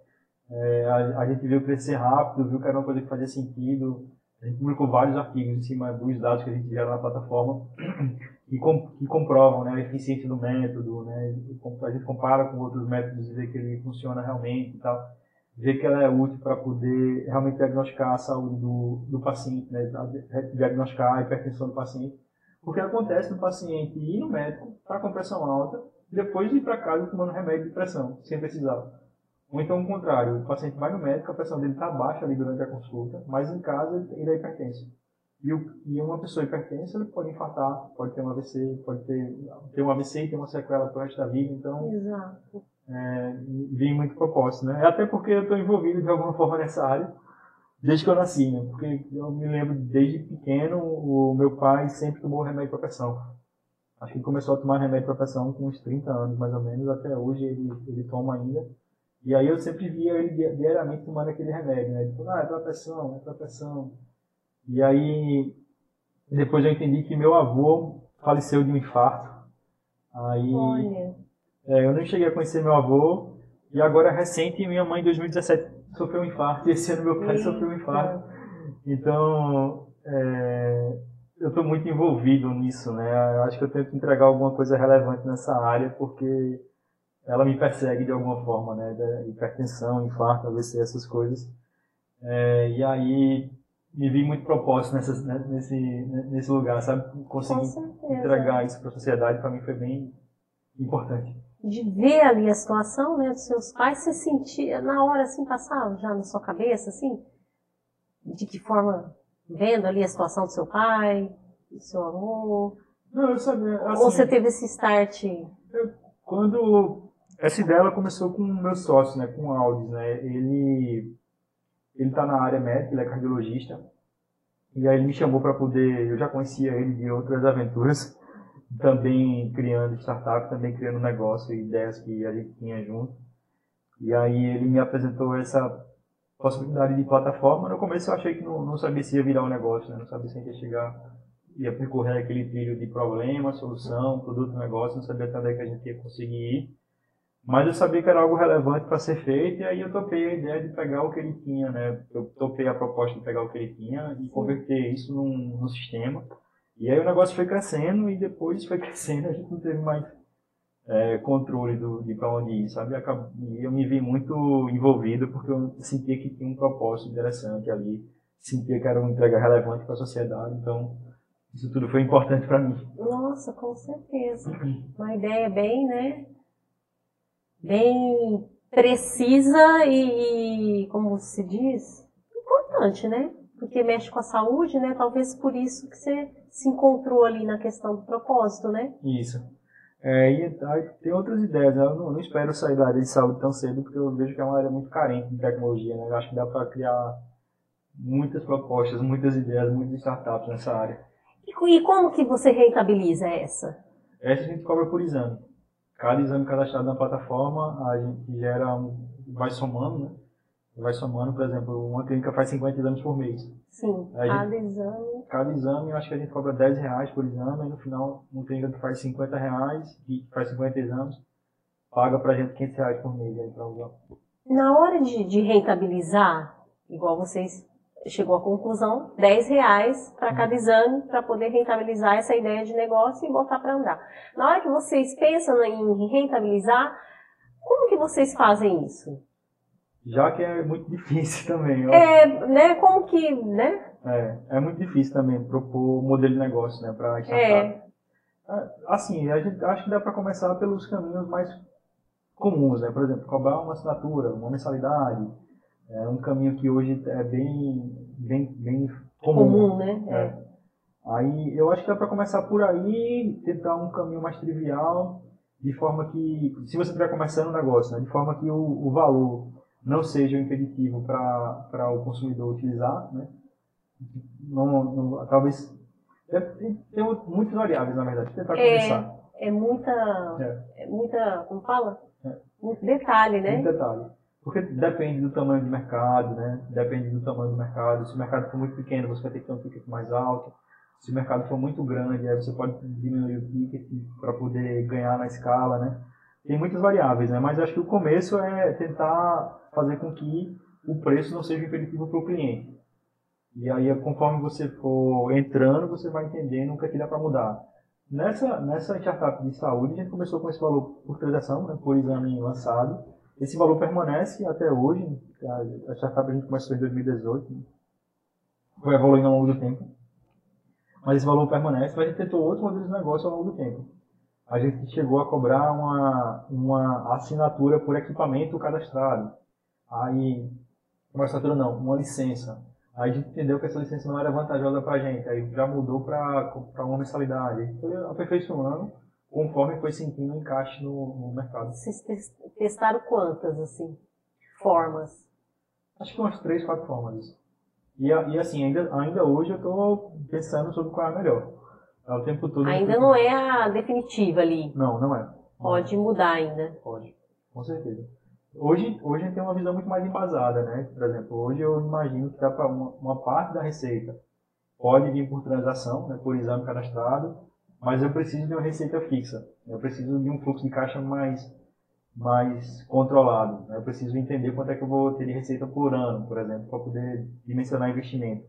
É, a, a, gente viu crescer rápido, viu que era uma coisa que fazia sentido. A gente publicou vários artigos em cima dos dados que a gente gera na plataforma que, com, que comprovam né, a eficiência do método, né, a gente compara com outros métodos e vê que ele funciona realmente e tal, vê que ela é útil para poder realmente diagnosticar a saúde do, do paciente, né, diagnosticar a hipertensão do paciente. Porque acontece no paciente ir no médico, estar tá com pressão alta, depois ir para casa tomando remédio de pressão, sem precisar. Ou então o contrário, o paciente vai no médico, a pressão dele está baixa ali durante a consulta, mas em casa ele é hipertenso. E, o, e uma pessoa hipertensa ele pode infartar, pode ter um AVC, pode ter, ter um AVC e ter uma sequela para o resto da vida. Então, Exato. É, vem muito propósito, né? Até porque eu estou envolvido de alguma forma nessa área desde que eu nasci, né? Porque eu me lembro desde pequeno, o meu pai sempre tomou remédio para pressão. Acho que ele começou a tomar remédio para pressão com uns 30 anos, mais ou menos, até hoje ele, ele toma ainda. E aí eu sempre via ele diariamente tomando aquele remédio, né? Ele falou, ah, é pressão, é pressão. E aí, depois eu entendi que meu avô faleceu de um infarto. Aí, é, eu não cheguei a conhecer meu avô. E agora, recente, minha mãe, em 2017, sofreu um infarto. E esse ano, meu pai Eita. sofreu um infarto. Então, é, eu estou muito envolvido nisso, né? Eu acho que eu tenho que entregar alguma coisa relevante nessa área, porque ela me persegue de alguma forma, né? Da hipertensão, infarto, AVC, essas coisas. É, e aí, me vi muito propósito nessa, né, nesse, nesse lugar, sabe? Conseguir entregar isso para a sociedade, para mim foi bem importante. De ver ali a situação né, dos seus pais, você sentia, na hora assim, passava já na sua cabeça, assim? De que forma, vendo ali a situação do seu pai, do seu amor? Não, eu sabia. Assim, Ou você teve esse start? Eu, quando essa ideia ela começou com o meu sócio, né, com o Aldis, né? Ele ele está na área médica, ele é cardiologista. E aí ele me chamou para poder, eu já conhecia ele de outras aventuras, também criando startup, também criando negócio e ideias que a gente tinha junto. E aí ele me apresentou essa possibilidade de plataforma. No começo eu achei que não, não sabia se ia virar um negócio, né? não sabia se ia chegar, ia percorrer aquele trilho de problema, solução, produto, negócio, não sabia até onde é que a gente ia conseguir ir. Mas eu sabia que era algo relevante para ser feito, e aí eu topei a ideia de pegar o que ele tinha, né? Eu topei a proposta de pegar o que ele tinha e converter isso num, num sistema. E aí o negócio foi crescendo, e depois foi crescendo, a gente não teve mais é, controle do, de para onde ir, sabe? E eu me vi muito envolvido porque eu sentia que tinha um propósito interessante ali, sentia que era uma entrega relevante para a sociedade, então isso tudo foi importante para mim. Nossa, com certeza. Uma ideia bem, né? Bem precisa e, como se diz, importante, né? Porque mexe com a saúde, né? Talvez por isso que você se encontrou ali na questão do propósito, né? Isso. É, e aí, tem outras ideias, né? Eu não, não, espero sair da área de saúde tão cedo, porque eu vejo que é uma área muito carente de tecnologia, né? Eu acho que dá para criar muitas propostas, muitas ideias, muitas startups nessa área. E, e como que você rentabiliza essa? Essa a gente cobra por exame cada exame cadastrado na plataforma, a gente gera, um, vai somando, né? Vai somando, por exemplo, uma clínica faz 50 exames por mês. Sim, cada gente, exame. Cada exame, eu acho que a gente cobra 10 reais por exame, e no final, uma clínica que faz 50 reais, e faz 50 exames, paga pra gente 500 reais por mês aí pra usar. Na hora de, de rentabilizar, igual vocês chegou à conclusão, 10 reais para cada uhum. exame para poder rentabilizar essa ideia de negócio e botar para andar. Na hora que vocês pensam em rentabilizar, como que vocês fazem isso? Já que é muito difícil também. É, né? Como que, né? É, é muito difícil também propor modelo de negócio, né, para startup. É. é. Assim, a gente acho que dá para começar pelos caminhos mais comuns, né? Por exemplo, cobrar uma assinatura, uma mensalidade, é um caminho que hoje é bem, bem, bem comum. comum né? É. Aí eu acho que dá para começar por aí, tentar um caminho mais trivial, de forma que, se você estiver começando um negócio, né, de forma que o, o valor não seja um impeditivo para o consumidor utilizar, né? Não, não, talvez tem, tem muitas variáveis na verdade. Tentar é, começar. É muita, é. é muita, como fala? É. Muito detalhe, né? Muito detalhe. Porque depende do tamanho do mercado, né? Depende do tamanho do mercado. Se o mercado for muito pequeno, você vai ter que ter um ticket mais alto. Se o mercado for muito grande, aí você pode diminuir o ticket para poder ganhar na escala, né? Tem muitas variáveis, né? Mas acho que o começo é tentar fazer com que o preço não seja impeditivo para o cliente. E aí, conforme você for entrando, você vai entendendo o que, é que dá para mudar. Nessa, nessa startup de saúde, a gente começou com esse valor por transação, né, por exame lançado. Esse valor permanece até hoje. A, a startup a gente começou em 2018. Né? Foi evoluindo ao longo do tempo. Mas esse valor permanece. Mas a gente tentou outros modelos de negócio ao longo do tempo. A gente chegou a cobrar uma, uma assinatura por equipamento cadastrado. Aí, uma assinatura não, uma licença. Aí a gente entendeu que essa licença não era vantajosa para a gente. Aí já mudou para uma mensalidade. Foi aperfeiçoando conforme foi sentindo o encaixe no, no mercado. Vocês testaram quantas, assim, formas? Acho que umas três, quatro formas. E, e assim, ainda, ainda hoje eu estou pensando sobre qual é a melhor. É o tempo todo. Ainda não é a definitiva ali. Não, não é. Pode mudar ainda. Pode, com certeza. Hoje, hoje a gente tem uma visão muito mais embasada, né? Por exemplo, hoje eu imagino que dá para uma, uma parte da receita pode vir por transação, né, por exame cadastrado, mas eu preciso de uma receita fixa. Eu preciso de um fluxo de caixa mais mais controlado. Eu preciso entender quanto é que eu vou ter de receita por ano, por exemplo, para poder dimensionar investimento.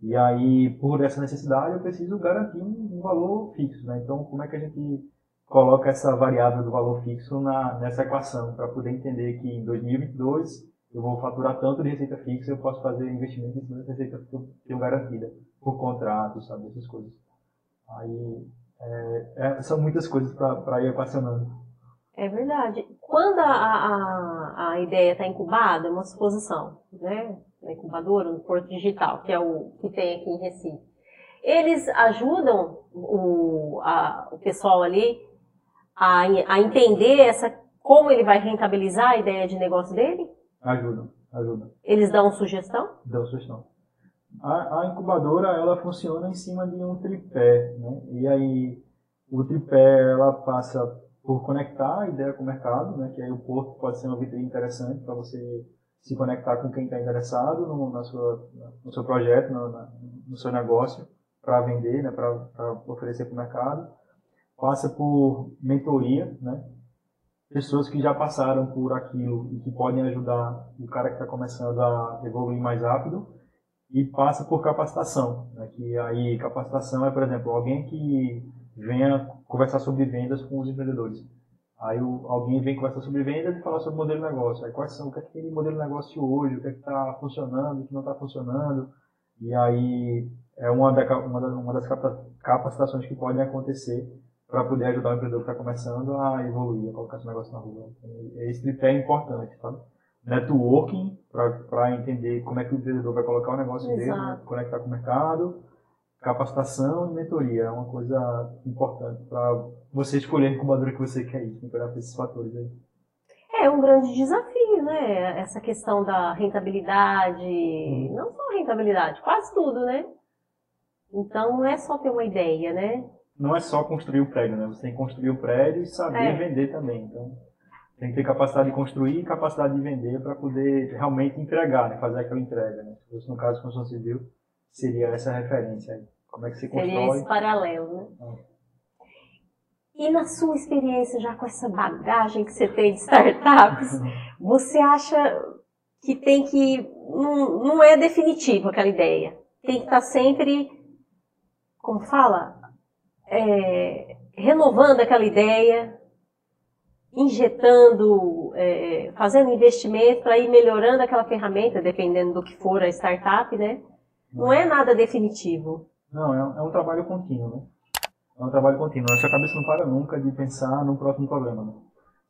E aí, por essa necessidade, eu preciso garantir um, valor fixo. Né? Então, como é que a gente coloca essa variável do valor fixo na, nessa equação para poder entender que em 2022 eu vou faturar tanto de receita fixa, eu posso fazer investimento em cima dessa receita que eu tenho garantida por contrato, sabe, essas coisas. Aí é, é, são muitas coisas para ir equacionando. É verdade. Quando a, a, a ideia está incubada, é uma suposição, né? Na incubadora, no Porto Digital, que é o que tem aqui em Recife. Eles ajudam o, a, o pessoal ali a, a entender essa como ele vai rentabilizar a ideia de negócio dele? Ajuda, ajuda. Eles dão sugestão? Dão sugestão. A, a incubadora, ela funciona em cima de um tripé, né? E aí, o tripé, ela passa por conectar a ideia com o mercado, né? Que aí o porto pode ser uma vitrine interessante para você se conectar com quem está interessado no, na sua, no seu projeto, no, na, no seu negócio, para vender, né? Para oferecer para o mercado. Passa por mentoria, né? pessoas que já passaram por aquilo e que podem ajudar o cara que está começando a evoluir mais rápido e passa por capacitação, né? que aí capacitação é, por exemplo, alguém que venha conversar sobre vendas com os empreendedores. Aí o, alguém vem conversar sobre vendas e falar sobre modelo de negócio. Aí quais são, o que é que tem de modelo de negócio hoje, o que é que está funcionando, o que não está funcionando. E aí é uma, da, uma, da, uma das capacitações que podem acontecer para poder ajudar o empreendedor que está começando a evoluir, a colocar esse negócio na rua. Esse tripé é importante, sabe? Networking, para entender como é que o empreendedor vai colocar o negócio Exato. dele, né? conectar com o mercado, capacitação e mentoria. É uma coisa importante para você escolher a incubadora que você quer ir, tem que olhar para esses fatores aí. É um grande desafio, né? Essa questão da rentabilidade, hum. não só rentabilidade, quase tudo, né? Então não é só ter uma ideia, né? não é só construir o prédio, né? Você tem que construir o prédio e saber é. vender também. Então, tem que ter capacidade de construir e capacidade de vender para poder realmente entregar, né? fazer aquela entrega. Né? Se fosse no caso de construção civil, seria essa referência aí. Como é que você constrói? Seria esse paralelo, né? É. E na sua experiência, já com essa bagagem que você tem de startups, você acha que tem que. Não, não é definitivo aquela ideia. Tem que estar sempre. Como fala? é, renovando aquela ideia, injetando, é, fazendo investimento para ir melhorando aquela ferramenta, dependendo do que for a startup, né? Não é nada definitivo. Não, é um, é um trabalho contínuo, né? É um trabalho contínuo. A sua cabeça não para nunca de pensar no próximo problema, né?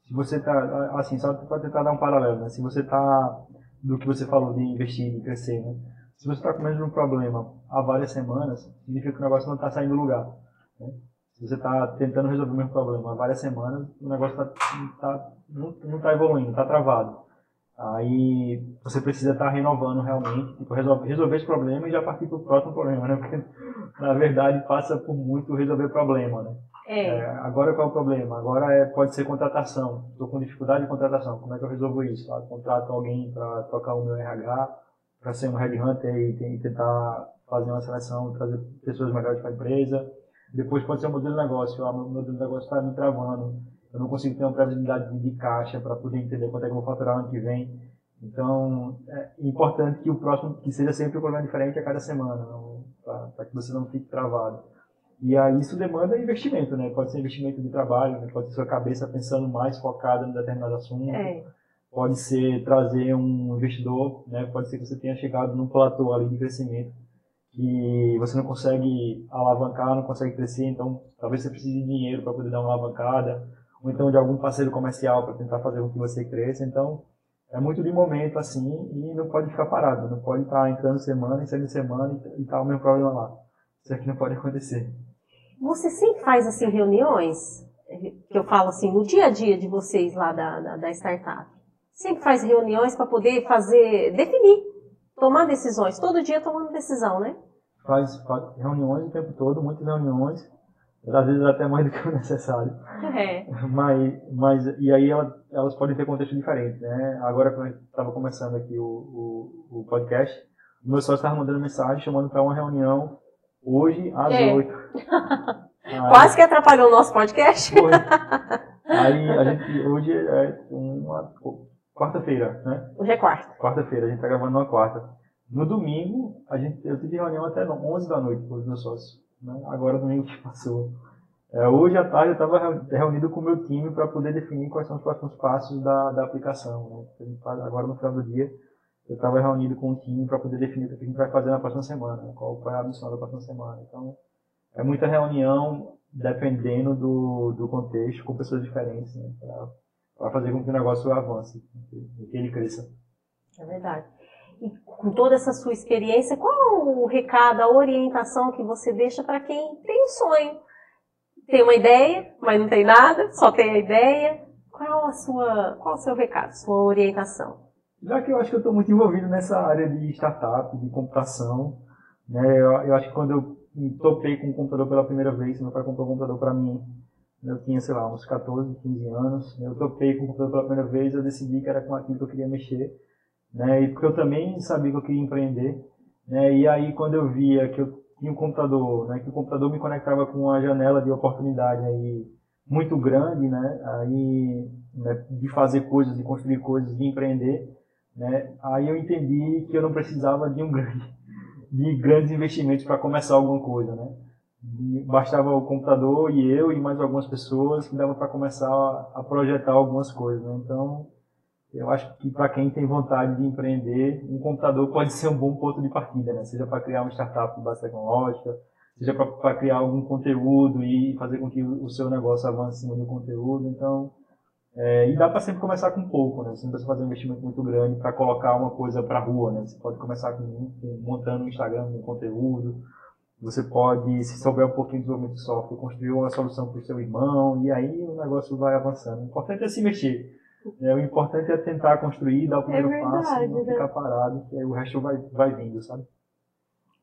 Se você está, assim, só para tentar dar um paralelo, né? Se você está, do que você falou de investir, de crescer, né? Se você está com de um problema há várias semanas, significa que o negócio não está saindo do lugar. Né? Se você está tentando resolver o mesmo problema há várias semanas, o negócio tá, tá, não está evoluindo, está travado. Aí você precisa estar tá renovando realmente, tipo, resolver, resolver esse problema e já partir para o próximo problema, né? Porque na verdade passa por muito resolver problema, né? É. É, agora qual é o problema? Agora é, pode ser contratação. Estou com dificuldade de contratação. Como é que eu resolvo isso? Ah, contrato alguém para tocar o meu RH, para ser um headhunter e, e tentar fazer uma seleção, trazer pessoas melhores para a empresa depois pode ser um modelo de negócio. Ah, meu modelo de negócio está me travando. Eu não consigo ter uma previsibilidade de caixa para poder entender quanto é que eu vou faturar ano que vem. Então, é importante que o próximo, que seja sempre um problema diferente a cada semana, para que você não fique travado. E aí isso demanda investimento, né? Pode ser investimento de trabalho, né? pode ser sua cabeça pensando mais focada em determinado assunto. É. Pode ser trazer um investidor, né? Pode ser que você tenha chegado num platô ali de crescimento que você não consegue alavancar, não consegue crescer, então talvez você precise de dinheiro para poder dar uma alavancada, ou então de algum parceiro comercial para tentar fazer com que você cresça. Então, é muito de momento assim e não pode ficar parado, não pode estar entrando semana e saindo semana e tá o mesmo problema lá. Isso aqui não pode acontecer. Você sempre faz assim reuniões, que eu falo assim, no dia a dia de vocês lá da, da, da startup? Sempre faz reuniões para poder fazer, definir tomar decisões, todo dia tomando decisão, né? Faz, faz reuniões o tempo todo, muitas reuniões, às vezes até mais do que o necessário. É. Mas, mas e aí elas, elas podem ter contextos diferentes, né? Agora quando a gente estava começando aqui o, o, o podcast, o meu sócio estava mandando mensagem chamando para uma reunião hoje às oito. Quase que atrapalhou o nosso podcast. Foi. Aí a gente hoje é uma quarta-feira, né? Hoje é quarta. Quarta-feira, a gente tá gravando na quarta. No domingo, a gente, eu tive reunião até 11 da noite com os meus sócios. Né? Agora, domingo que passou. É, hoje à tarde eu estava reunido com o meu time para poder definir quais são os próximos passos da, da aplicação. Né? Agora, no final do dia, eu estava reunido com o time para poder definir o que a gente vai fazer na próxima semana, né? qual, qual é a missão da próxima semana. Então, é muita reunião dependendo do, do contexto, com pessoas diferentes, né? para fazer com que o negócio avance, que ele cresça. É verdade. E com toda essa sua experiência, qual o recado, a orientação que você deixa para quem tem um sonho? Tem uma ideia, mas não tem nada, só tem a ideia. qual a sua, qual o seu recado, sua orientação? Já que eu acho que eu estou muito envolvido nessa área de startup, de computação, né, eu, eu acho que quando eu topei com o computador pela primeira vez, meu pai comprou um computador para mim, eu tinha, sei lá, uns 14, 15 anos, eu topei com o computador pela primeira vez, eu decidi que era com aquilo que eu queria mexer, né, e porque eu também sabia que eu queria empreender, né, e aí quando eu via que eu tinha um computador, né, que o computador me conectava com uma janela de oportunidade aí muito grande, né, aí né, de fazer coisas, de construir coisas, de empreender, né? Aí eu entendi que eu não precisava de um grande, de grandes investimentos para começar alguma coisa, né? Bastava o computador e eu e mais algumas pessoas que dava para começar a, projetar algumas coisas. Né? Então, eu acho que para quem tem vontade de empreender, um computador pode ser um bom ponto de partida, né? Seja para criar uma startup de base tecnológica, seja para criar algum conteúdo e fazer com que o seu negócio avance em cima do conteúdo. Então, é, e dá para sempre começar com pouco, né? Você não precisa fazer um investimento muito grande para colocar uma coisa para rua, né? Você pode começar com, com, montando um Instagram com conteúdo. Você pode, se souber um pouquinho de desenvolvimento de software, construir uma solução para o seu irmão e aí o negócio vai avançando. O importante é se mexer. Né? O importante é tentar construir, dar o primeiro é verdade, passo, não né? ficar parado, que aí o resto vai, vai vindo, sabe?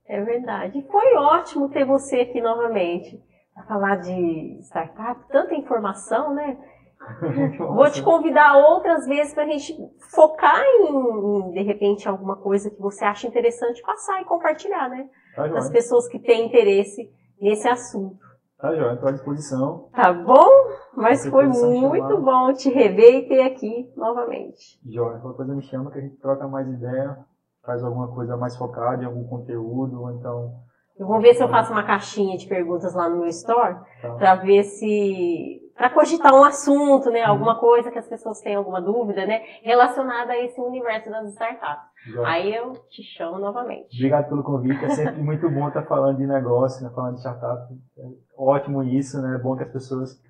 É verdade. Foi ótimo ter você aqui novamente para falar de startup, tanta informação, né? Vou te convidar outras vezes para a gente focar em, de repente, alguma coisa que você acha interessante passar e compartilhar, né? Tá As pessoas que têm interesse nesse assunto. Tá, João, estou à disposição. Tá bom? Mas foi muito bom te rever e ter aqui novamente. João, qualquer coisa me chama que a gente troca mais ideia, faz alguma coisa mais focada em algum conteúdo, ou então eu vou ver se eu faço uma caixinha de perguntas lá no meu store tá. para ver se para cogitar um assunto, né, alguma coisa que as pessoas têm alguma dúvida, né, relacionada a esse universo das startups. Já. Aí eu te chamo novamente. Obrigado pelo convite. É sempre muito bom estar falando de negócio, né, falando de startup. É ótimo isso, né? É bom que as pessoas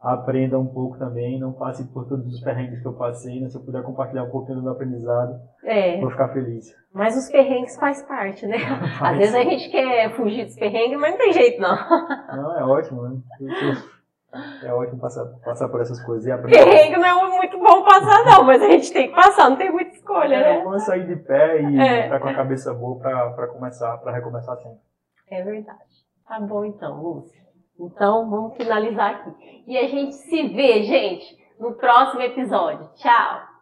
aprenda um pouco também, não passe por todos os perrengues que eu passei, né? Se eu puder compartilhar um pouquinho do meu aprendizado, é. vou ficar feliz. Mas os perrengues faz parte, né? Às vezes a gente quer fugir dos perrengues, mas não tem jeito não. Não, é ótimo, né? É ótimo passar, passar por essas coisas e aprender. Perrengue não é muito bom passar não, mas a gente tem que passar, não tem muita escolha, é, né? É bom sair de pé e é. estar com a cabeça boa para começar, para recomeçar sempre. É verdade. Tá bom então, Lúcia. Então, vamos finalizar aqui. E a gente se vê, gente, no próximo episódio. Tchau!